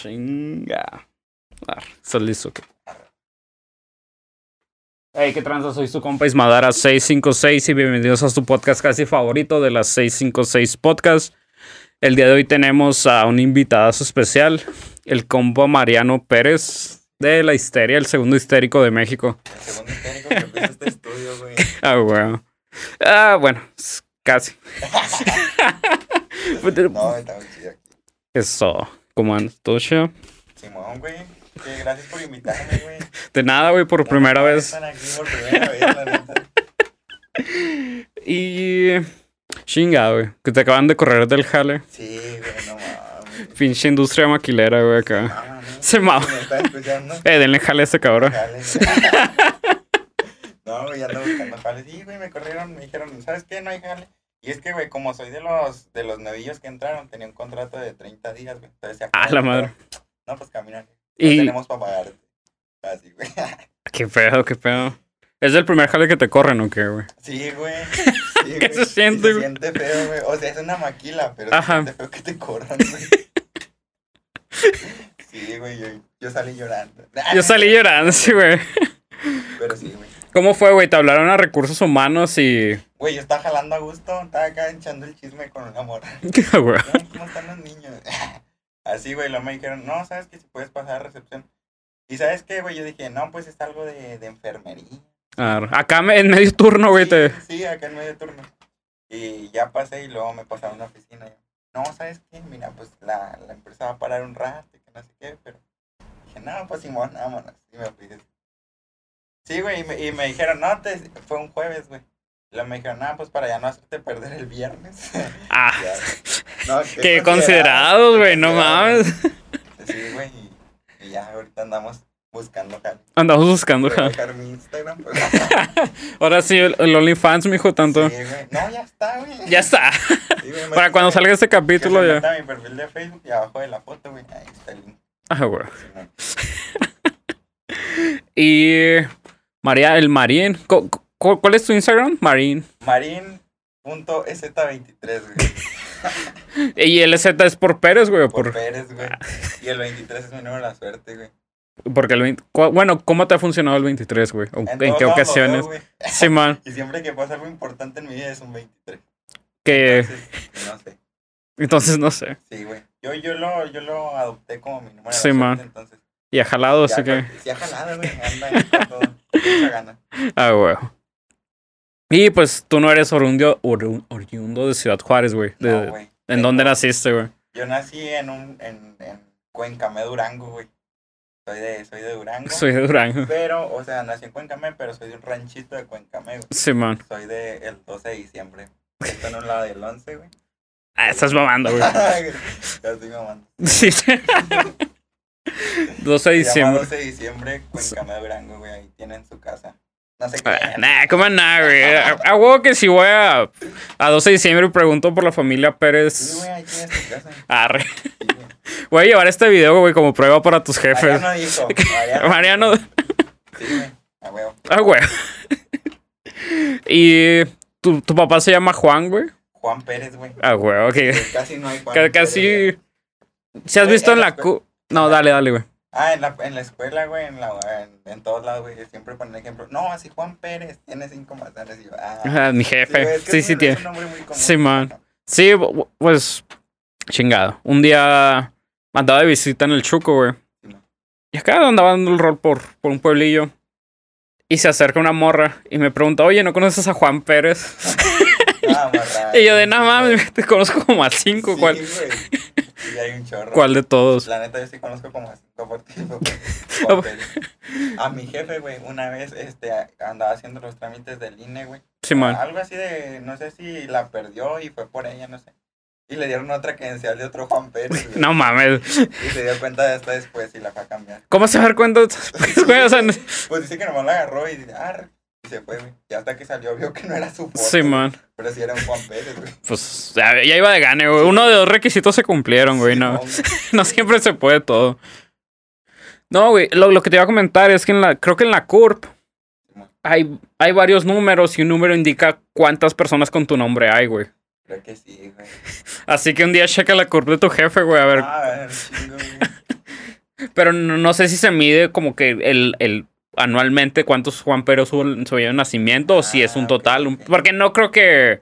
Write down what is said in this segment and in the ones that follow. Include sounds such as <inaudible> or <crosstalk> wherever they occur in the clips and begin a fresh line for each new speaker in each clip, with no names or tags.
Chinga. ¿Estás listo? Hey, ¿qué tranza? Soy su compa Ismadara 656 y bienvenidos a su podcast casi favorito de las 656 Podcast. El día de hoy tenemos a un invitado especial, el compa Mariano Pérez de La Histeria, el segundo histérico de México.
El segundo técnico que empieza este estudio, güey. <laughs>
Ah, bueno. Ah, bueno, casi. <laughs> <laughs>
No, está muy chido aquí.
Eso, ¿cómo andas? ¿Todo chido?
Simón, güey. Que gracias por invitarme, güey. <laughs>
De nada, güey, por primera vez.
Aquí por primera vez, la. <laughs>
Y. Chinga, güey. Que te acaban de correr del jale.
Sí, güey, no mames.
Pinche industria maquilera, güey, acá. Se mama. Eh, denle jale a ese cabrón. <laughs>
No, güey, ando buscando jales. Sí, güey, me corrieron, me dijeron, ¿sabes qué? No hay jale. Y es que, güey, como soy de los, de los novillos que entraron, tenía un contrato de 30 días, güey. Entonces se
Ah, la madre.
No, pues caminar. No
Y.
tenemos para pagarte. Así, güey. <laughs>
Qué pedo, qué pedo. ¿Es el primer jale que te corren o qué, güey?
Sí, güey. <laughs> Sí,
¿Qué se siente, güey?
Se siente feo, güey. O sea, es una maquila, pero
Ajá.
se siente feo que te corran, <laughs> güey. Sí, güey, yo, yo salí llorando.
Yo salí llorando, sí, güey.
Pero sí, güey.
¿Cómo fue, güey? Te hablaron a recursos humanos y.
Güey, yo estaba jalando a gusto, estaba acá echando el chisme con una morra. <laughs>
¿Qué, güey?
No, ¿Cómo están los niños? <laughs> Así, güey, luego me dijeron, no, ¿sabes qué? Si puedes pasar a recepción. Y ¿sabes qué, güey? Yo dije, no, pues es algo de, de enfermería.
Ah, Acá me- en medio turno, güey,
sí,
te.
sí, acá en medio turno. Y ya pasé y luego me pasaron a la oficina. y, No, ¿sabes qué? Mira, pues la, la empresa va a parar un rato y que no sé qué, pero dije, no, pues Simón, vámonos. Y me fui. Sí, güey, y me, y me dijeron, no, te, fue un jueves, güey. Y luego me dijeron, no, pues para ya no hacerte perder el viernes. <laughs>
Ah.
No,
qué considerados, güey, no mames.
Sí, güey, y, y ya ahorita andamos buscando jale.
Andamos buscando jale.
dejar mi Instagram. Pues. <laughs>
Ahora sí, el, el OnlyFans, mijo, tanto.
Sí, güey. No, ya está, güey.
Ya está.
Sí, güey, <laughs>
Para cuando salga este capítulo ya.
a mi perfil de Facebook y abajo de la foto, güey. Ahí está el link.
Ah, güey.
Simón.
Y. María, el Marín. cu- cu- ¿Cuál es tu Instagram? Marín.
Marín.ez23, güey. <laughs>
Y el Z es por Pérez, güey.
Por
Por,
Pérez, güey. Y el 23 es mi número de la suerte, güey.
porque el 20 cu- Bueno, ¿cómo te ha funcionado el 23, güey? ¿O ¿En, qué ocasiones?
veo.
Sí, man. <laughs>
Y siempre que pasa algo importante en mi vida es un 23.
Que.
Entonces, no sé.
Entonces no sé.
Sí, güey. Yo, yo, lo, yo lo adopté como mi número de
Sí,
la
man.
suerte, entonces.
Y ha jalado, así que.
Sí ha jalado, güey. Anda todo. Mucha gana.
Ah, güey. Y pues tú no eres oriundo, de Ciudad Juárez, güey. De-
No, güey.
¿En dónde naciste, güey?
Yo nací en un en, en Cuencamé, Durango, güey. Soy de, soy de Durango.
Soy de Durango.
Pero, o sea, nací en Cuencamé, pero soy de un ranchito de Cuencamé, güey.
Sí, man.
Soy de el 12 de diciembre. Esto en un lado del 11, güey.
Ah, estás mamando, güey. <laughs>
ya estoy mamando.
Sí. <laughs> <laughs> 12 de diciembre.
12 de diciembre, Cuencamé, Durango, güey. Ahí tienen su casa. No sé qué.
Ah, Nah, ¿cómo nada, güey? A, <laughs> a huevo que si voy a, a 12 de diciembre y pregunto por la familia
Sí,
Pérez.
güey, ahí tienes tu casa.
Arre.
Sí, güey. <laughs>
Voy a llevar este video, güey, como prueba para tus jefes.
Mariano dijo. Mariano.
Mariano.
Sí, güey. A huevo.
Ah, güey. Y tu, tu papá se llama Juan, güey.
Juan Pérez, güey.
Ah, güey, ok.
Casi no hay Juan. Pérez, güey.
Casi. Si has
Güey,
visto
en
en
la
la cu. No, dale, dale, güey.
Ah, en la, en la escuela, güey, en, la, en, en todos lados, güey, siempre ponen ejemplo. No, así Juan Pérez tiene cinco manzanas. Y yo, ah.
Mi
sí, güey,
jefe.
es que
Sí, sí,
un-
tiene. Sí, man. Sí, pues. Chingado. Un día andaba de visita en el Chuco, güey.
Sí.
Y acá andaba dando el rol por, por un pueblillo. Y se acerca una morra y me pregunta, oye, ¿no conoces a Juan Pérez? <laughs>
Ah. <laughs>
Y yo de nada mames, te conozco como a cinco.
Sí,
¿Cuál,
güey. <laughs> Sí, hay un chorro.
¿Cuál de todos?
La neta, yo sí conozco como cinco por. <laughs> A mi jefe, güey, una vez este, andaba haciendo los trámites del INE, güey.
Sí, man.
Algo así de, no sé si la perdió y fue por ella, no sé. Y le dieron otra credencial de otro Juan Pérez, güey.
No mames.
Y se dio cuenta de esta después y la fue a cambiar.
¿Cómo se va a dar cuenta? <laughs> Pues
dice que nomás la agarró y dice, ah, y se fue, güey. Y hasta que salió <laughs> vio que no era su foto.
sí, man.
Pero sí era un Juan Pérez, güey.
Pues ya, ya iba de gane, güey. Uno de dos requisitos se cumplieron, güey. No, <laughs> no siempre se puede todo. No, güey. Lo, lo que te iba a comentar es que en la, creo que en la CURP hay, hay varios números y un número indica cuántas personas con tu nombre hay, güey.
Creo que sí, güey. <laughs>
Así que un día checa la CURP de tu jefe, güey, a ver.
Ah, a ver, chingo, güey.
Pero no, no sé si se mide como que el, el anualmente cuántos Juan Pérez hubo en su de nacimiento o si es un
Ah,
total. un- porque no creo que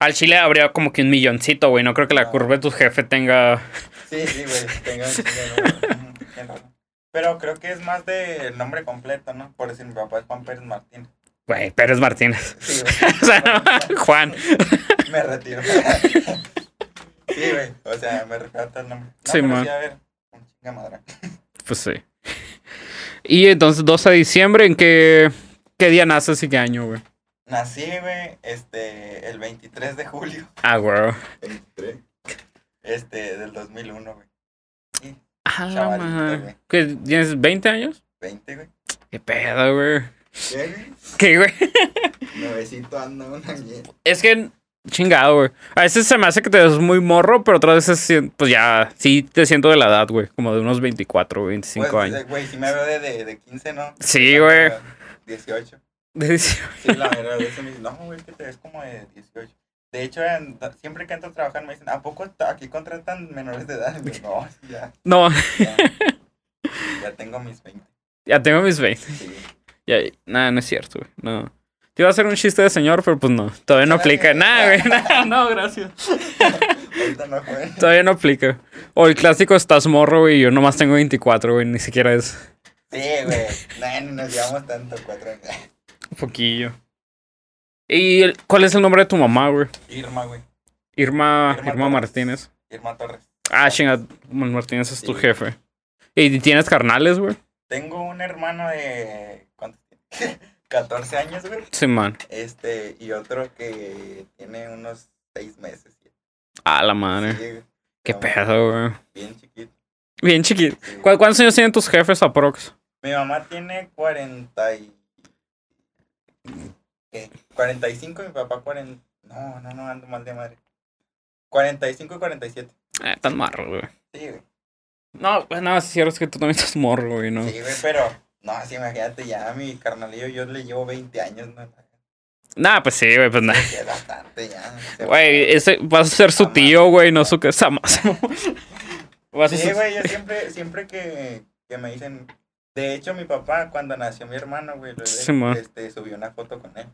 al Chile habría como que un milloncito, güey. No creo que la
No.
curva de tu jefe tenga.
Sí, sí, güey. Tengo un de. Pero creo que es más del nombre completo, ¿no? Por decir, mi papá es Juan Pérez Martínez.
Güey, Pérez Martínez.
Sí, güey. <laughs>
O sea, no, Juan.
Me retiro. <laughs> Sí, güey. O sea, me refiero tal nombre. No,
Sí, man.
sí, a ver.
Pues sí. Y entonces, 12 de diciembre, ¿en qué, qué día naces y qué año, güey?
Nací, güey, este, el 23 de julio.
Ah, güey.
23. Este, del 2001, güey. Sí,
Ah,
Chavalito, güey.
¿Qué, ¿Tienes 20 años?
20, güey.
¿Qué pedo, güey?
¿Qué, güey?
¿Qué, güey?
Nuevecito anda una mierda.
Es que, chingado, güey. A veces se me hace que te ves muy morro, pero otras veces, pues ya, sí te siento de la edad, güey. Como de unos 24, 25
Pues,
años.
Güey, si me veo de, de, de 15, ¿no?
Sí, güey.
18. <laughs>
De-
Sí, la verdad, veces me dicen, no, güey, que te ves como de 18. De hecho, en- siempre que entro a trabajar me dicen, ¿a poco aquí contratan menores de edad? Yo, no, ya, <laughs>
No,
ya, ya tengo mis 20.
ya tengo mis 20.
Sí.
Ya, nada, no es cierto, güey. No. Iba a hacer un chiste de señor, pero pues no. Todavía no aplica. Nada, <laughs> güey. Nada, <laughs> no, gracias.
Ahorita no.
Todavía no aplica. O el clásico estás morro, güey. y Yo nomás tengo 24, güey. Ni siquiera es
Sí, güey. No, ni nos llevamos tanto, cuatro años.
un poquillo. ¿Y el- cuál es el nombre de tu mamá, güey?
Irma, güey.
Irma,
Irma.
Martínez.
Irma Torres.
Ah, chinga. Martínez es tu
Sí.
jefe. ¿Y tienes carnales, güey?
Tengo un hermano de. ¿Cuántos? 14 años, güey.
Sí, man.
Este, y otro que tiene unos 6 meses.
Ah, la
Sí,
madre.
güey.
Qué
No,
pedo, güey.
Bien chiquito.
Bien chiquito.
sí.
¿Cu- ¿Cuántos años tienen tus jefes aprox?
Mi mamá tiene 40 y... ¿Qué? 45 y mi papá 40... No, no, no, ando mal de madre. 45 y 47.
Eh, tan marro, güey.
Sí, güey.
No, pues nada, es cierto es que tú también estás morro, güey, ¿no?
Sí, güey, pero... No, sí, imagínate, ya mi carnalillo yo le llevo 20 años, ¿no?
Nah, pues sí, güey, pues nada.
Sí, es bastante ya.
Güey, ese vas a ser su tío, güey, no su casa más. <laughs>
Sí, güey, yo siempre, siempre que, que me dicen... De hecho, mi papá, cuando nació mi hermano, güey, lo-
Sí,
este, subió una foto con él.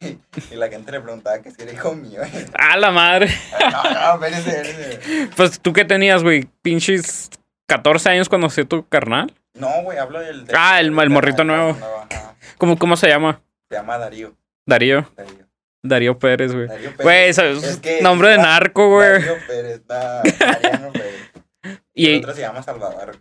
<laughs> Y la gente le preguntaba que si era hijo mío.
Ah, <laughs> la madre.
No, no, espérese, espérese.
Pues tú qué tenías, güey, pinches 14 años cuando nació tu carnal.
No, güey, hablo del... del-
Ah, el- el morrito
del-
nuevo.
ajá.
¿Cómo, cómo se llama?
Se llama Darío.
Darío.
Darío.
Darío Pérez, güey.
Darío Pérez.
Güey, eso es
Es que-
nombre de narco, güey.
Darío Pérez, Mariano Pérez. <laughs> Y el otro se llama Salvador.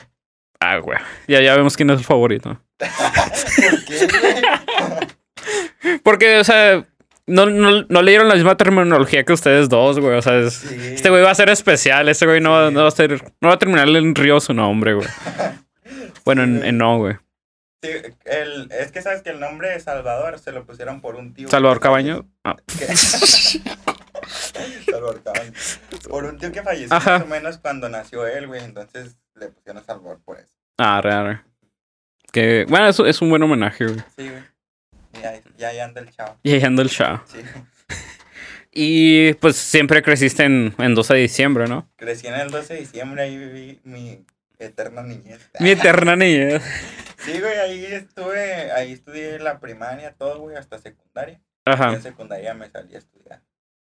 ah, güey. Ya, ya vemos quién es el favorito. <laughs>
¿Por qué, güey?
Porque, o sea, no, no, no leyeron la misma terminología que ustedes dos, güey. O sea, es-
Sí.
este güey va a ser especial. Este güey no, va-
Sí.
no va a ser. No va a terminar en río su nombre, güey. <laughs> Bueno, en, en no, güey.
Sí, el, es que sabes que el nombre de Salvador se lo pusieron por un tío.
Salvador
que
Cabañas. Ah. <laughs>
Salvador Cabañas. Por un tío que falleció
Ajá.
más o menos cuando nació él, güey. Entonces le pusieron Salvador por eso.
ah, re, re. Que, bueno, eso es un buen homenaje, güey.
Sí, güey. Y ahí, anda el chavo.
Y ahí anda el chao.
Sí. <laughs>
Y pues siempre creciste en, en 12 de diciembre, ¿no?
Crecí en el 12 de diciembre, ahí viví mi eterna niñez.
Mi eterna niñez. <laughs>
Sí, güey, ahí estuve, ahí estudié la primaria, todo, güey, hasta secundaria. Y
Ajá.
en secundaria me salí a estudiar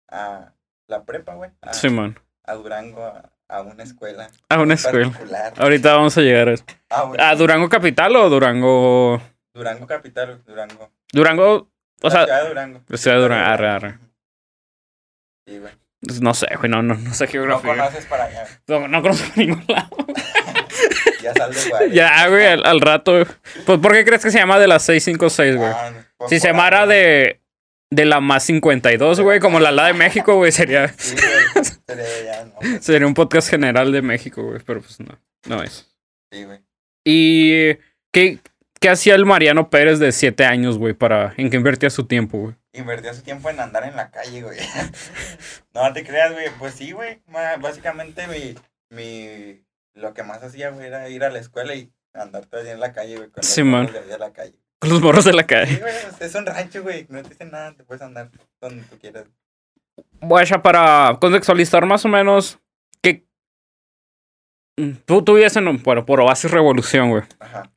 a la prepa, güey. A,
Simón.
a Durango, a, a una escuela.
A una escuela.
particular.
Ahorita vamos a llegar a eso.
Ah.
¿A Durango Capital o Durango?
Durango capital, Durango.
Durango, o
La
sea,
ciudad de Durango.
la ciudad de Durango, arre, arre.
Sí, güey.
pues, no sé, güey, no, no, no sé
No
geografía.
conoces para allá.
No, no conozco <laughs> ningún lado. <laughs>
Ya sal de Juárez.
Ya, güey, al, al rato. Pues, ¿por qué crees que se llama de las 656, güey?
Ah, pues,
Si se llamara de, de la más 52, güey, como la la de México, güey, sería,
Sí, güey. Sería ya, no. <laughs> pues,
sería un podcast general de México, güey, pero pues no, no es.
Sí, güey.
¿Y qué, qué hacía el Mariano Pérez de 7 años, güey, para, en qué invertía su tiempo, güey?
Invertía su tiempo en andar en la calle, güey. <laughs> no te creas, güey. Pues sí, güey. Básicamente mi, mi... Lo que más hacía, güey, era ir a la escuela y andar todo el día en la calle, güey. Con los
Sí,
morros
man.
de la calle.
Con los morros de la
Sí,
calle.
güey, pues, es un rancho, güey. No te dicen nada, te puedes andar donde tú quieras.
Bueno, para contextualizar más o menos, que Tú, tú vivías en, bueno, por Oasis Revolución, güey.
Ajá.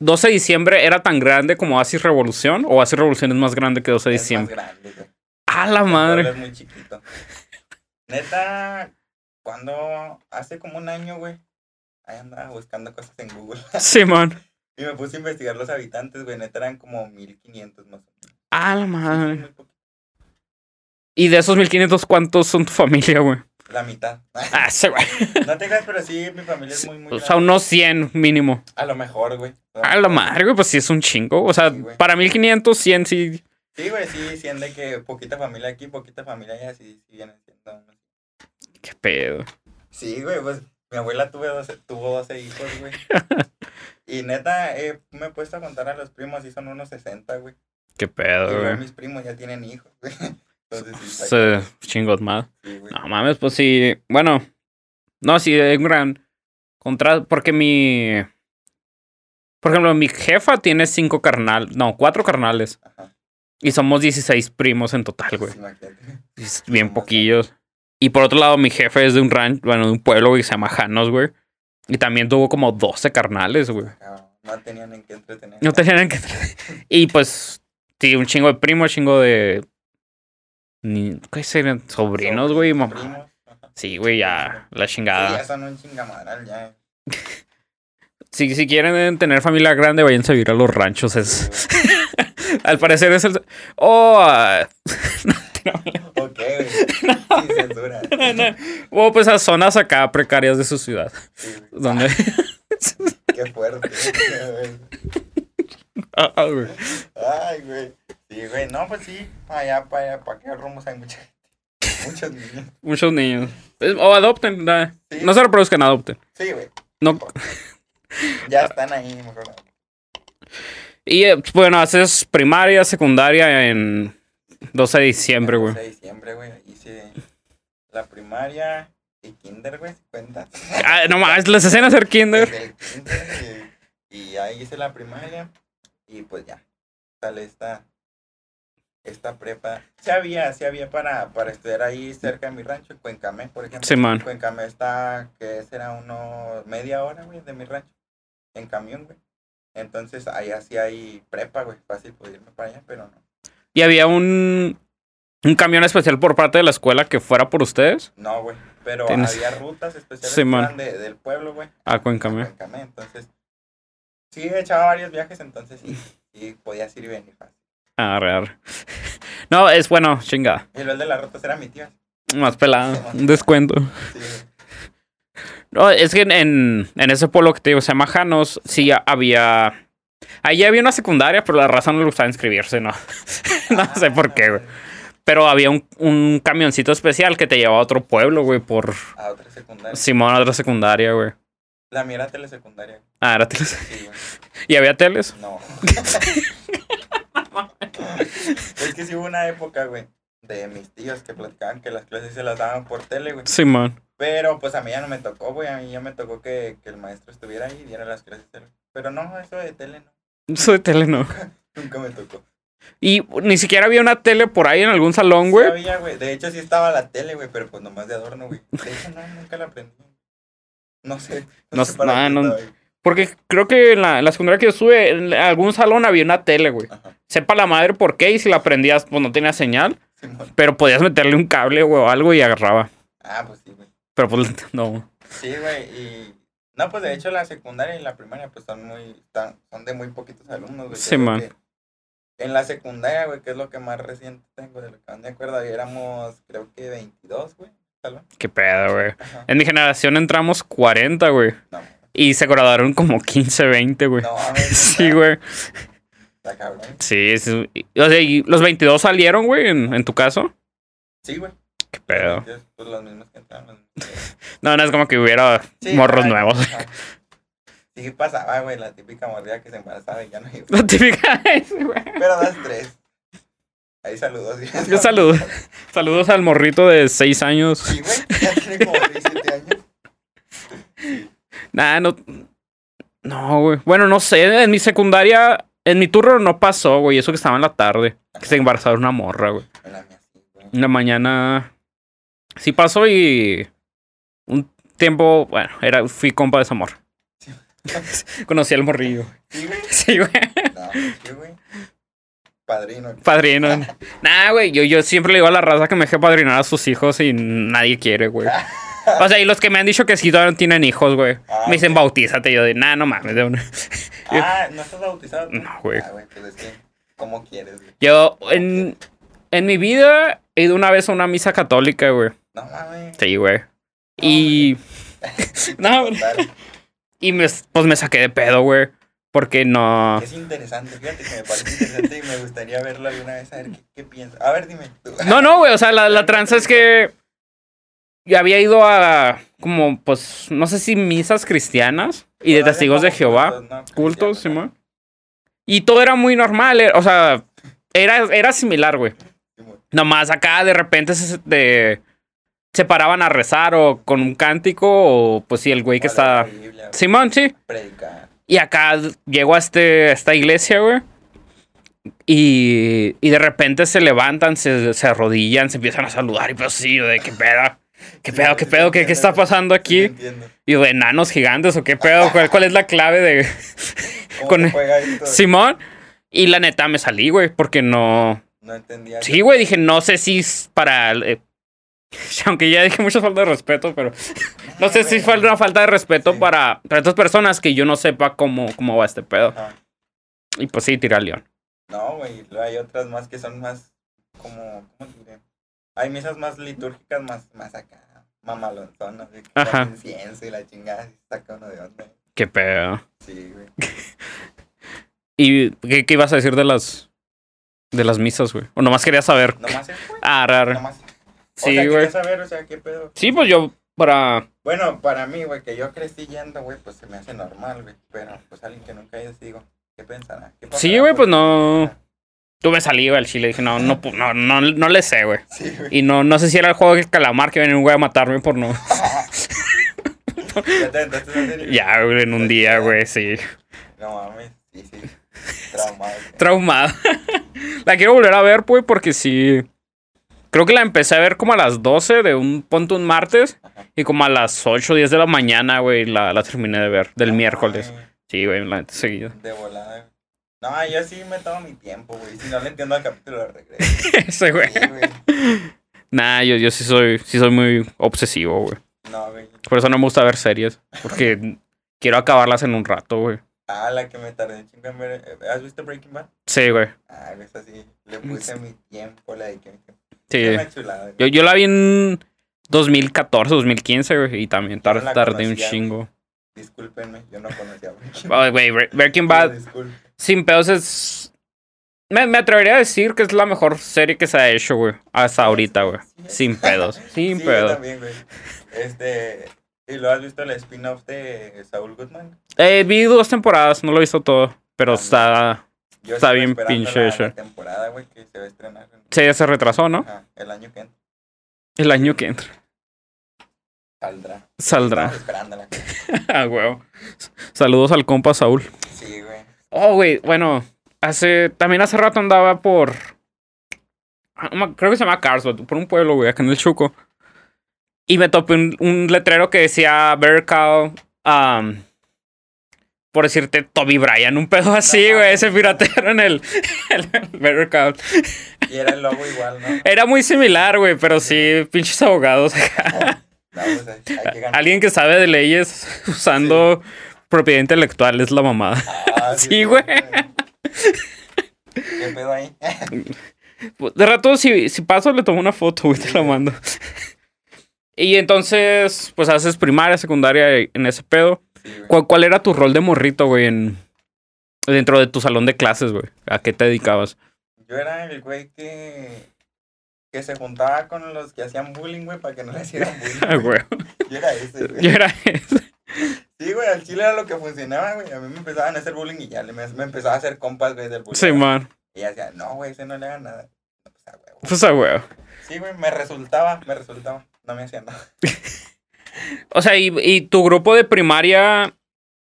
12 de diciembre era tan grande como Oasis Revolución o Oasis Revolución es más grande que 12 de
Es más
diciembre.
grande, güey.
¡A la madre!
Es muy chiquito. Neta, cuando hace como un año, güey, ahí andaba buscando cosas en Google. <laughs>
Simón.
y me puse a investigar los habitantes, güey. Neta eran como 1500 más o menos.
¡A la madre!
muy poquito.
Y de esos 1500, ¿cuántos son tu familia, güey?
La mitad.
Ah, <laughs> sí, güey.
no te creas, pero sí, mi familia es muy, muy
O sea,
grande.
unos 100 mínimo.
A lo mejor, güey.
A la madre, güey, pues sí es un chingo. O sea,
Sí,
para 1500, 100 sí.
Sí, güey, sí, siendo que poquita familia aquí, poquita familia allá, sí, sí vienen siendo.
Qué pedo.
Sí, güey, pues mi abuela tuvo 12, tuvo 12 hijos, güey. <laughs> y neta, eh, me he puesto a contar a los primos y son unos 60, güey.
Qué pedo, güey.
mis primos ya tienen hijos, güey. <laughs> Entonces sí,
Sí, chingos más.
sí.
No mames, pues sí. Bueno, no, sí, hay un gran contraste. Porque mi. Por ejemplo, mi jefa tiene cinco carnal. No, cuatro carnales.
Ajá.
Y somos 16 primos en total, güey.
Sí.
Es Bien poquillos. Y por otro lado, mi jefe es de un rancho, bueno, de un pueblo, que se llama Janos, güey. Y también tuvo como 12 carnales, güey.
Cabrón, No tenían en qué entretener.
No tenían que. Y pues, sí, un chingo de primos, chingo de. Ni, ¿Qué serían? Sobrinos, güey, mamá. Sí, güey, ya, la
Sí,
chingada.
ya son un chingamadral, ya. <laughs>
Si, si quieren tener familia grande, váyanse a vivir a los ranchos. Es,
Sí, <laughs>
al parecer es el. Oh, ah, <laughs>
güey. <laughs> ok, güey. Sin censura.
o pues a zonas acá precarias de su ciudad.
Sí, güey.
Donde.
Qué fuerte. <laughs>
Ah, güey.
Ay, güey. Sí, güey. No, pues sí. Allá, para allá, para aquellos rumbos hay mucha gente. Muchos niños.
Muchos niños. O adopten. nah.
Sí.
No se reproduzcan, adopten.
Sí, güey.
No.
Ya están ahí, mejor.
Y eh, bueno, haces primaria, secundaria en 12 de diciembre, güey.
12 de diciembre, güey. Hice la primaria y kinder, güey. ¿Cuenta?
Ah, no más, les hacen hacer kinder.
Desde el kinder, y, y ahí hice la primaria. Y pues ya. Sale esta. Esta prepa. Sí había, sí había para, para estudiar ahí cerca de mi rancho, en Cuencamé, por ejemplo.
Simón.
Cuencamé está, que será uno media hora, güey, de mi rancho. En camión, güey. Entonces, ahí sí hay prepa, güey. Fácil poder irme para allá, pero no.
Y había un, un camión especial por parte de la escuela que fuera por ustedes.
No, güey. Pero
Tienes-
había rutas especiales
Sí,
que
man.
eran de- del pueblo, güey.
A
a
Cuencamé.
Entonces, sí, echaba varios viajes, entonces sí, sí podías ir y venir fácil.
Arre, arre. <laughs> No, es bueno, chinga.
Y el de las rutas era mi tío.
Más pelado. Un descuento.
Sí.
No, es que en, en, en ese pueblo que te digo, se llama Janos, sí había. Ahí había una secundaria, pero la raza no le gustaba inscribirse, no. <laughs> no sé por qué, güey. Pero había un, un camioncito especial que te llevaba a otro pueblo, güey, por
A otra secundaria.
Simón, a otra secundaria, güey.
La mía era telesecundaria.
Ah, era teles.
Sí. <laughs>
¿Y había teles?
No. <laughs> es que sí hubo una época, güey, de mis tíos que platicaban que las clases se las daban por tele, güey.
Simón.
Pero pues a mí ya no me tocó, güey. A mí ya me tocó que, que el maestro estuviera ahí y diera las clases. Pero no, eso de tele no. <laughs>
Eso de tele no. <laughs>
Nunca me tocó.
Y ni siquiera había una tele por ahí en algún salón,
Sí
güey.
había, güey. De hecho, sí estaba la tele, güey, pero pues nomás de adorno, güey. De hecho, no, nunca la aprendí. No sé.
No
sé
sé,
para
nah, no-. Porque creo que en la, en la secundaria que yo estuve, en algún salón había una tele, güey.
Ajá.
Sepa la madre por qué y si la prendías, pues no tenía señal. Pero podías meterle un cable, güey, o algo y agarraba.
Ah, pues sí, güey.
Pero pues <laughs> no.
Sí, güey. Y. No, pues de hecho, la secundaria y la primaria, pues son muy. Están, son de muy poquitos alumnos, güey.
Sí, man.
En la secundaria, güey, que es lo que más reciente tengo, de lo que me acuerdo, ahí éramos, creo que 22, güey. salón.
Qué pedo, güey. En mi generación entramos 40, güey.
No,
Y se graduaron como 15, 20, güey.
no, <laughs> mames,
sí, güey. Sí, sí. O sea, ¿y los 22 salieron, güey, en, en tu caso?
Sí, güey.
Qué pedo.
Pues que entraron.
No, no es como que hubiera
Sí,
morros
ay,
nuevos.
ajá. Sí pasaba, güey, la típica mordida que se embarazaba y ya no iba.
La típica <laughs> es, güey.
Pero das tres. Ahí saludos.
Yo saludo. Saludos al morrito de 6 años.
Sí, güey, ya tiene como 17 años.
Nah, no. No, güey. Bueno, no sé. En mi secundaria, en mi turno no pasó, güey. Eso que estaba en la tarde. Que se embarazaron una morra, güey.
En la
mañana sí pasó y. un- tiempo, bueno, era, fui compa de Zamor. <laughs> Conocí al morrillo.
Sí, güey. <laughs>
Sí, güey.
No, sí, güey. Padrino.
Padrino. Nah, güey, yo, yo siempre le digo a la raza que me deje padrinar a sus hijos y nadie quiere, güey. <laughs> O sea, y los que me han dicho que sí todavía no tienen hijos, güey.
Ah,
me dicen, bautízate. Yo de, nah, no mames. De una.
Ah, ¿no estás bautizado? tú?
No, güey.
Ah, güey, pues es que, ¿cómo quieres, güey?
Yo, en, en mi vida, he ido una vez a una misa católica, güey.
No mames.
Sí, güey. Y, <laughs> No,
Total.
y me, pues me saqué de pedo, güey. Porque no.
Es interesante, fíjate que me parece interesante y me gustaría verlo alguna vez, a ver qué, qué piensas. A ver, dime tú.
No, no, güey. O sea, la, la <laughs> tranza es que. Yo había ido a. Como, pues, no sé si misas cristianas y de testigos de Jehová.
cultos, ¿no?
Cultos, Simón. Y todo era muy normal. era- o sea, era, era similar, güey. Nomás acá de repente se, de- se paraban a rezar o con un cántico o pues sí, el güey que está...
Biblia,
Simón, sí.
Predicar.
Y acá llegó a, este, a esta iglesia, güey. Y, y de repente se levantan, se, se arrodillan, se empiezan a saludar y pues sí, de qué pedo. ¿Qué pedo,
sí,
qué pedo? ¿Qué, qué está pasando aquí? Y de enanos gigantes o qué pedo, ¿cuál, cuál es la clave de <laughs>
¿Cómo
Con-? Simón? Y la neta me salí, güey, porque no,
No entendía.
Sí, güey, dije, no sé si es para. eh, <laughs> aunque ya dije mucha falta de respeto, pero. <laughs> No sé si fue una falta de respeto
Sí.
para, para estas personas que yo no sepa cómo, cómo va este pedo.
Ajá.
Y pues sí, tiré al león.
No, güey, hay otras más que son más como, ¿cómo diré? Hay misas más litúrgicas, más, más acá, mamalonzonas, de que
Ajá.
incienso y la chingada, y saca uno de onda.
Qué pedo.
Sí, güey. <laughs>
¿Y qué, qué ibas a decir de las. de las misas, güey? O nomás quería saber.
Nomás es, güey.
Ah, raro.
Nomás. O
Sí, güey.
quería saber, o sea, qué pedo.
Sí, pues yo, para.
Bueno, para mí, güey, que yo crecí yendo, güey, pues se me hace normal, güey. Pero, pues alguien que nunca haya digo, ¿qué pensará? ¿Qué
Sí, güey, pues no. Tú me salí, güey, al chile. Dije, no, no, no, no, no le sé, güey.
Sí.
Y no, no sé si era el juego del calamar que venía un güey a matarme por no.
¿Ya
güey, en un día, güey, sí.
No mames, sí, sí. Traumado. güey.
Traumada. <laughs> la quiero volver a ver, pues, porque sí. Creo que la empecé a ver como a las 12 de un punto un martes. Y como a las 8 o 10 de la mañana, güey, la, la terminé de ver. Del miércoles. Sí, güey, la neta seguido.
De volada. güey. No, yo sí me tomo mi tiempo, güey. Si no le entiendo al capítulo, lo regreso. <laughs>
Ese, güey.
Sí, güey.
Nah, yo, yo sí soy, sí soy muy obsesivo, güey.
No, güey.
Por eso no me gusta ver series. Porque quiero acabarlas en un rato, güey.
Ah, la que me tardé chingo en ver. eh, ¿Has visto Breaking Bad?
Sí, güey.
Ah, güey, esa sí. Le puse mi tiempo, la dediqué mi tiempo.
Sí.
Chulada.
Yo, yo la vi en 2014, 2015, güey. Y también tar-
no
tardé un chingo.
Discúlpenme, yo no conocía <laughs>
güey, Bre- Breaking
Bad. Disculpe.
sin pedos, es. Me, me atrevería a decir que es la mejor serie que se ha hecho, güey. Hasta ahorita, güey. Sin pedos. <laughs> Sin
Sí, yo
pedos.
también, güey. Este. ¿Y lo has visto el spin-off de Saul Goodman?
Eh, vi dos temporadas, no lo he visto todo. Pero
También.
está.
Yo
Está bien pinche
la, temporada, güey, que se va a estrenar. en-
Sí, ya se retrasó, ¿no?
Ajá, el año que entra.
El año que entra.
Saldrá.
Saldrá.
Esperándola. <laughs>
Ah, güey. Saludos al compa Saúl.
Sí, güey.
Oh, güey, bueno. Hace. También hace rato andaba por. ah, Creo que se llama Carlsbad, por un pueblo, güey, acá en el Chuco. Y me topé un, un letrero que decía Bear Cow. um, por decirte Toby Bryan, un pedo así,
No
güey, ese piratero en el, <laughs> el, Bear Cow.
Y era el logo igual, ¿no?
Era muy similar, güey, pero sí, pinches abogados acá.
Pues hay, hay que ganar.
Alguien que sabe de leyes <laughs> usando propiedad intelectual es la mamada.
Ah, <laughs>
Sí, güey.
¿Qué pedo ahí?
De rato, si, si paso, le tomo una foto, güey, te la mando. Y entonces, pues haces primaria, secundaria en ese pedo.
Sí.
¿Cuál, cuál era tu rol de morrito, güey, en, dentro de tu salón de clases, güey? ¿A qué te dedicabas?
Yo era el güey que. que se juntaba con los que hacían bullying, güey, para que no le hicieran <laughs> bullying.
Ah, güey. <laughs>
Yo era ese, güey.
Yo era ese.
Sí, güey, al chile era lo que funcionaba, güey. A mí me empezaban a hacer bullying y ya me, me empezaba a hacer compas, güey, del bullying.
Sí, man.
Y ya decía, no, güey, ese no le haga nada. Pues, a huevo.
Pues a güey.
Sí, güey, me resultaba, me resultaba. No me hacía nada. <laughs>
O sea, y, y tu grupo de primaria.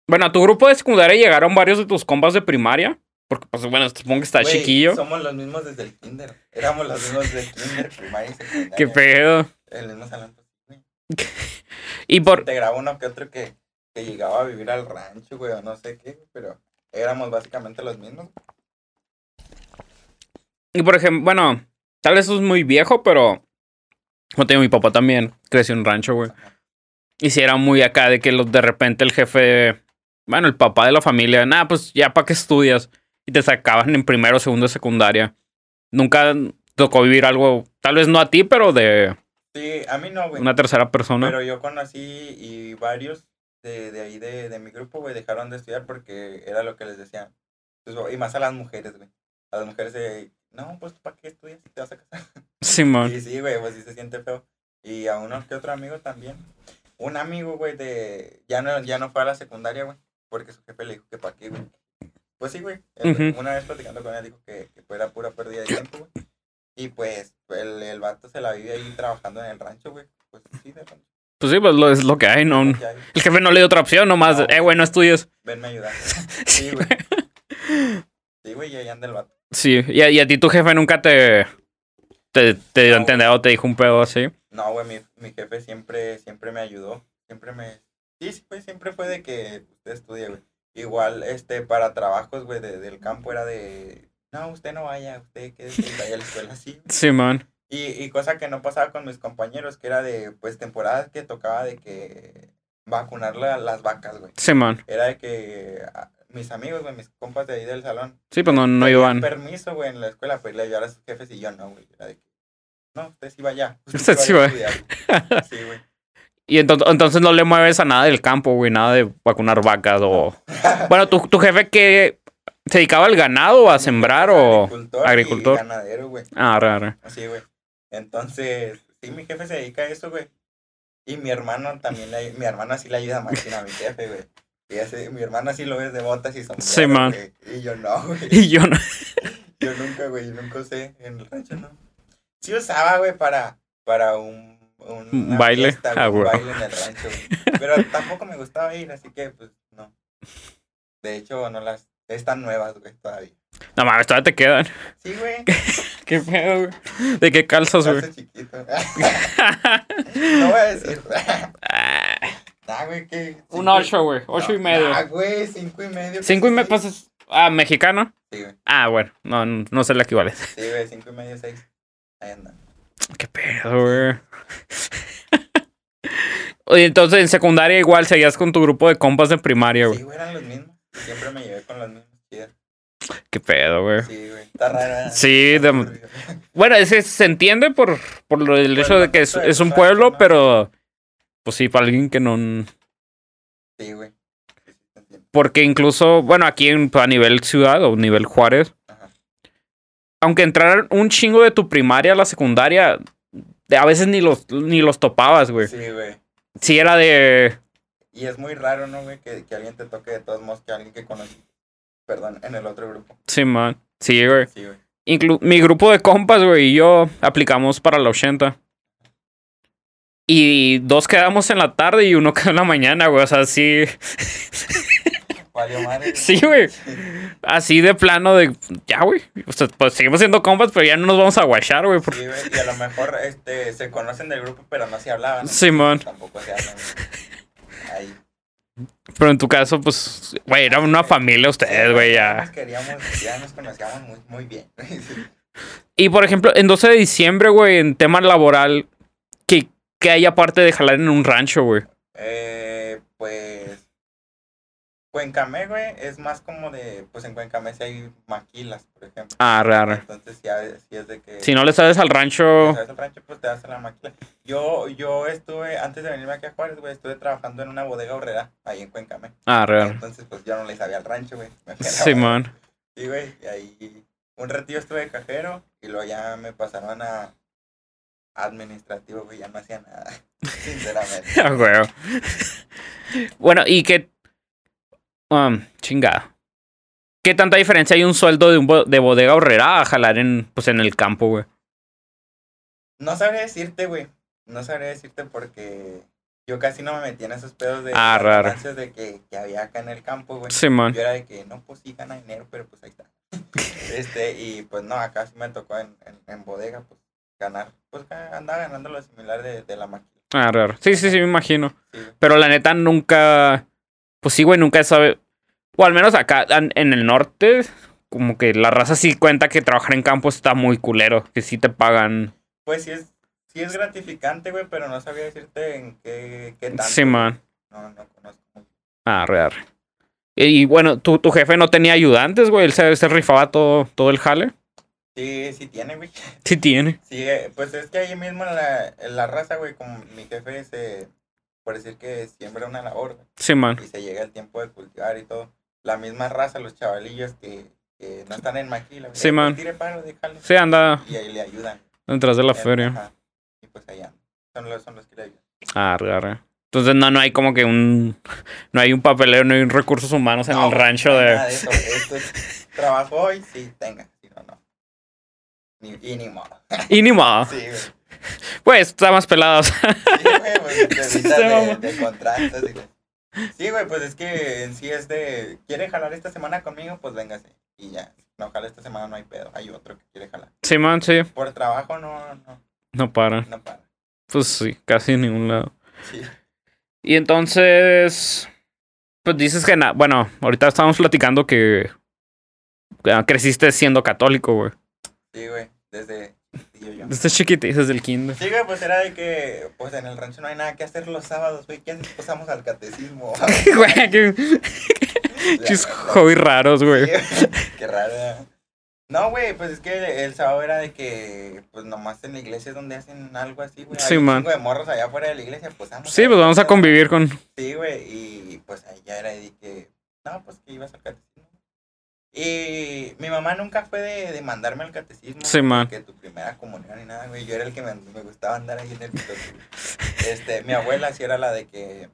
Bueno, a tu grupo de secundaria llegaron varios de tus compas de primaria. Porque, pues, bueno, supongo que está chiquillo.
Somos los mismos desde el kinder. Éramos los mismos de kinder, <laughs> primaria y secundaria.
Qué pedo.
El mismo salón. <laughs>
y por.
Te graba uno que otro que, que llegaba a vivir al rancho, güey, o no sé qué, pero éramos básicamente los mismos.
Y por ejemplo, bueno, tal vez eso es muy viejo, pero. Como tengo mi papá también, creció en un rancho, güey. Y si era muy acá de que los, de repente el jefe, bueno, el papá de la familia, nada, pues ya para qué estudias. Y te sacaban en primero, segundo secundaria. Nunca tocó vivir algo, tal vez no a ti, pero de
Sí, a mí no, güey.
una tercera persona.
Pero yo conocí y varios de, de ahí de, de mi grupo, güey, dejaron de estudiar porque era lo que les decían. Pues, y más a las mujeres, güey. A las mujeres, eh, no, pues ¿para qué estudias si te vas a casar?
Simón. <laughs>
Sí, sí, güey, pues sí se siente feo. Y a uno que otro amigo también. Un amigo, güey, de... Ya no, ya no fue a la secundaria, güey. Porque su jefe le dijo que para qué, güey. Pues sí, güey. Una vez platicando con él dijo que, que fuera pura pérdida de tiempo, güey. Y pues el, el vato se la vive ahí trabajando en el rancho, güey. Pues sí, de rancho.
Pues sí, pues lo, es lo que hay, no. El jefe no le dio otra opción, nomás,
No.
eh, güey, no estudies.
Venme a ayudar. <laughs> Sí, güey. Sí, güey, y ahí anda el vato.
Sí, y a, y a ti tu jefe nunca te, te, te
No,
entender o te dijo un pedo así.
No, güey, mi, mi jefe siempre, siempre me ayudó. Siempre me... Sí, sí, güey, siempre fue de que usted estudie, güey. Igual, este, para trabajos, güey, de- del campo era de... No, usted no vaya, usted quédese vaya a la escuela así. güey.
Simón.
Y, y cosa que no pasaba con mis compañeros, que era de, pues, temporadas que tocaba de que vacunar la- las vacas, güey.
Simón.
Era de que ah, mis amigos, güey, mis compas de ahí del salón,
Sí, pues no, no iban.
permiso, güey, en la escuela para irle a ayudar a sus jefes y yo no, güey. Era de que, no, usted sí vaya.
Usted sí
vaya a
va.
estudiar". Sí, güey. <laughs>
Y entonces, entonces no le mueves a nada del campo, güey, nada de vacunar vacas o... <laughs> Bueno, tu, tu jefe que se dedicaba al ganado a sembrar o...
Agricultor. y
agricultor?
ganadero, güey.
Ah, raro.
Sí, güey. Entonces, sí, mi jefe se dedica a eso, güey. Y mi hermano también, le, mi hermano sí le ayuda más a mi jefe, güey. Y ese, mi hermano sí lo ves de botas y sombrero,
Sí, man.
güey. Y yo no, güey. <laughs>
Y yo no...
Yo nunca, güey, nunca usé en el rancho, ¿no? Sí usaba, güey, para, para un,
baile.
fiesta,
Ah,
un baile en el rancho, güey. Pero tampoco me gustaba ir, así que, pues, no. De hecho, no las... Están nuevas, güey, todavía.
No mames, todavía te quedan.
Sí, güey. <laughs>
¿Qué pedo, güey? ¿De qué calzas, güey?
Calzo chiquito. <laughs> no voy a decir.
Ah, <laughs>
Nah, güey, que...
Un
cinco-
8, güey. 8 y medio.
nah, güey, cinco y medio.
5 y medio, pues... es- Ah, mexicano.
Sí, güey.
Ah, bueno. No, no sé la equivalencia.
Sí, güey, cinco y medio, seis. Ahí anda.
¿Qué pedo, güey? <laughs> Oye, entonces en secundaria igual seguías con tu grupo de compas de primaria, güey.
Sí, güey, eran los mismos. Siempre me llevé con los mismos.
Qué pedo, güey.
Sí, güey. Está raro. ¿verdad?
Sí,
Está
de-. <laughs> Bueno, ese se entiende por, por lo
Por
hecho
el
de que es, un pueblo,
¿no?
pero pues sí, para alguien que no...
Sí, güey.
Porque incluso, bueno, aquí en, a nivel ciudad o nivel Juárez. Aunque entraran un chingo de tu primaria a la secundaria, a veces ni los, ni los topabas, güey.
Sí, güey.
Sí era de...
Y es muy raro, ¿no, güey? Que, que alguien te toque de todos modos que alguien que conocí. Perdón, en el otro grupo.
Sí, man. Sí, güey.
Sí, güey.
Inclu- mi grupo de compas, güey, y yo aplicamos para la 80. Y dos quedamos en la tarde y uno quedó en la mañana, güey. O sea, sí. <laughs>
Valió madre.
Sí, güey. Así de plano de. Ya, güey. O sea, pues seguimos siendo compas, pero ya no nos vamos a guachar, güey. por-
Sí, güey. Y a lo mejor este, se conocen del grupo, pero no se hablaban. ¿no?
Simón.
Tampoco se hablan. güey. Ahí.
Pero en tu caso, pues, güey, era una familia ustedes, güey, ya.
Nos queríamos, ya nos conocíamos muy, muy bien. <laughs> Sí.
Y por ejemplo, en 12 de diciembre, güey, en tema laboral, ¿qué, qué hay aparte de jalar en un rancho, güey?
Eh, pues. Cuencamé, güey, es más como de. Pues en Cuencamé sí hay maquilas, por ejemplo.
Ah, raro.
Entonces ya sí es de que.
Si no le sabes al rancho.
¿Sabes el rancho? Pues te das a la maquila. Yo, yo estuve, antes de venirme aquí a Juárez, güey, estuve trabajando en una bodega horrera ahí en Cuencamé.
Ah, raro.
Entonces, pues yo no le sabía al rancho, güey.
Simón.
Sí, güey. Y ahí un ratito estuve de cajero y luego ya me pasaron a administrativo, güey. Ya no hacía nada. <laughs> Sinceramente. <laughs>
Ah, güey. Bueno, y qué. Um, chingada. ¿Qué tanta diferencia hay un sueldo de, un bo- de bodega horrera a jalar en, pues, en el campo, güey?
No sabría decirte, güey. No sabría decirte porque yo casi no me metí en esos pedos de
Ah, raro.
de que, que había acá en el campo, güey.
Simón.
Yo era de que, no, pues sí gana dinero, pero pues ahí está. <laughs> este, y pues no, acá sí me tocó en, en, en bodega, pues ganar. Pues andaba ganando lo similar de, de la máquina.
Ah, raro. Sí, sí, sí, me imagino.
Sí.
Pero la neta nunca. Pues sí, güey, nunca sabe. O al menos acá en, el norte, como que la raza sí cuenta que trabajar en campo está muy culero. Que sí te pagan.
Pues sí es, sí es gratificante, güey, pero no sabía decirte en qué, qué tanto.
Sí, man.
No, no conozco mucho.
Ah, real. Y, y bueno, ¿tu, tu jefe no tenía ayudantes, güey. Él se, se rifaba todo, todo el jale.
Sí, sí tiene, güey.
Sí tiene.
Sí, eh, pues es que ahí mismo en la, en la raza, güey, como mi jefe se, por decir que siembra una labor,
Sí, man.
y se llega el tiempo de cultivar y todo, la misma raza, los chavalillos que, que no están en maquila,
Sí,
"Eh, pues,
man.
tire paro, déjalo.
Sí, anda
Y ahí le ayudan.
detrás de la
Eh,
feria.
ajá, Y pues allá, son los, son los que le ayudan.
Ah, real. Entonces no, no hay como que un. No hay un papeleo, no hay un recursos humanos en
No,
el rancho de.
nada eso, <laughs> esto es trabajo hoy, sí, tenga, si no, no. Ni, y ni modo.
Y ni modo.
Sí.
Pues está más pelado.
Sí, güey, pues <laughs>
Sí,
de, contratos y de- Sí, güey, pues es que en sí es de, ¿quiere jalar esta semana conmigo? Pues véngase. Y ya, no jala esta semana, no hay pedo. Hay otro que quiere jalar.
Sí, man, sí.
Por trabajo no, no,
No para.
no para.
Pues sí, casi en ningún lado.
Sí,
Y entonces. Pues dices que. na- bueno, ahorita estábamos platicando que. ah, Creciste siendo católico, güey.
sí, güey, desde chiquitillo yo.
Desde chiquitito, desde el kinder.
Sí, güey, pues era de que, pues en el rancho no hay nada que hacer los sábados, güey. ¿Qué haces? Pasamos al catecismo. <laughs>
Güey, qué <laughs> chis hobby raros, güey.
Sí, Qué raro. No, güey, pues es que el sábado era de que, pues nomás en la iglesia es donde hacen algo así, güey.
Sí,
Hay un
man.
chingo de morros allá afuera de la iglesia, pues vamos.
Sí, pues vamos a
convivir.
convivir con.
Sí, güey, y pues ahí ya era de que, no, pues que ibas al catecismo. Y mi mamá nunca fue de, de mandarme al catecismo.
Sí, man.
Que tu primera comunión y nada, güey. Yo era el que me, me gustaba andar ahí en el güey. Este, mi abuela sí era la de que,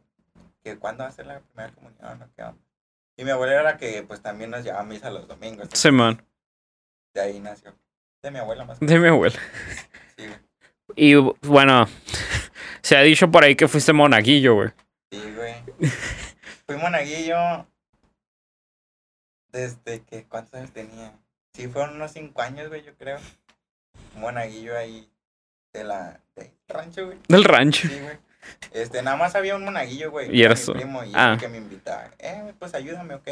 que cuándo va a ser la primera comunión o qué onda. Y mi abuela era la que, pues también nos llevaba a misa los domingos.
Sí, man.
De ahí nació. De mi abuela más.
De mi abuela.
Sí, güey.
Y bueno, <laughs> se ha dicho por ahí que fuiste monaguillo, güey.
Sí, güey. Fui monaguillo desde que, ¿cuántos años tenía? Sí, fueron unos cinco años, güey, yo creo. Monaguillo ahí de la, del rancho, güey.
Del rancho.
Sí, güey. Este, nada más había un monaguillo, güey.
Y
era
tú.
primo y
Ah.
que me invitaba. Eh, pues ayúdame, ok.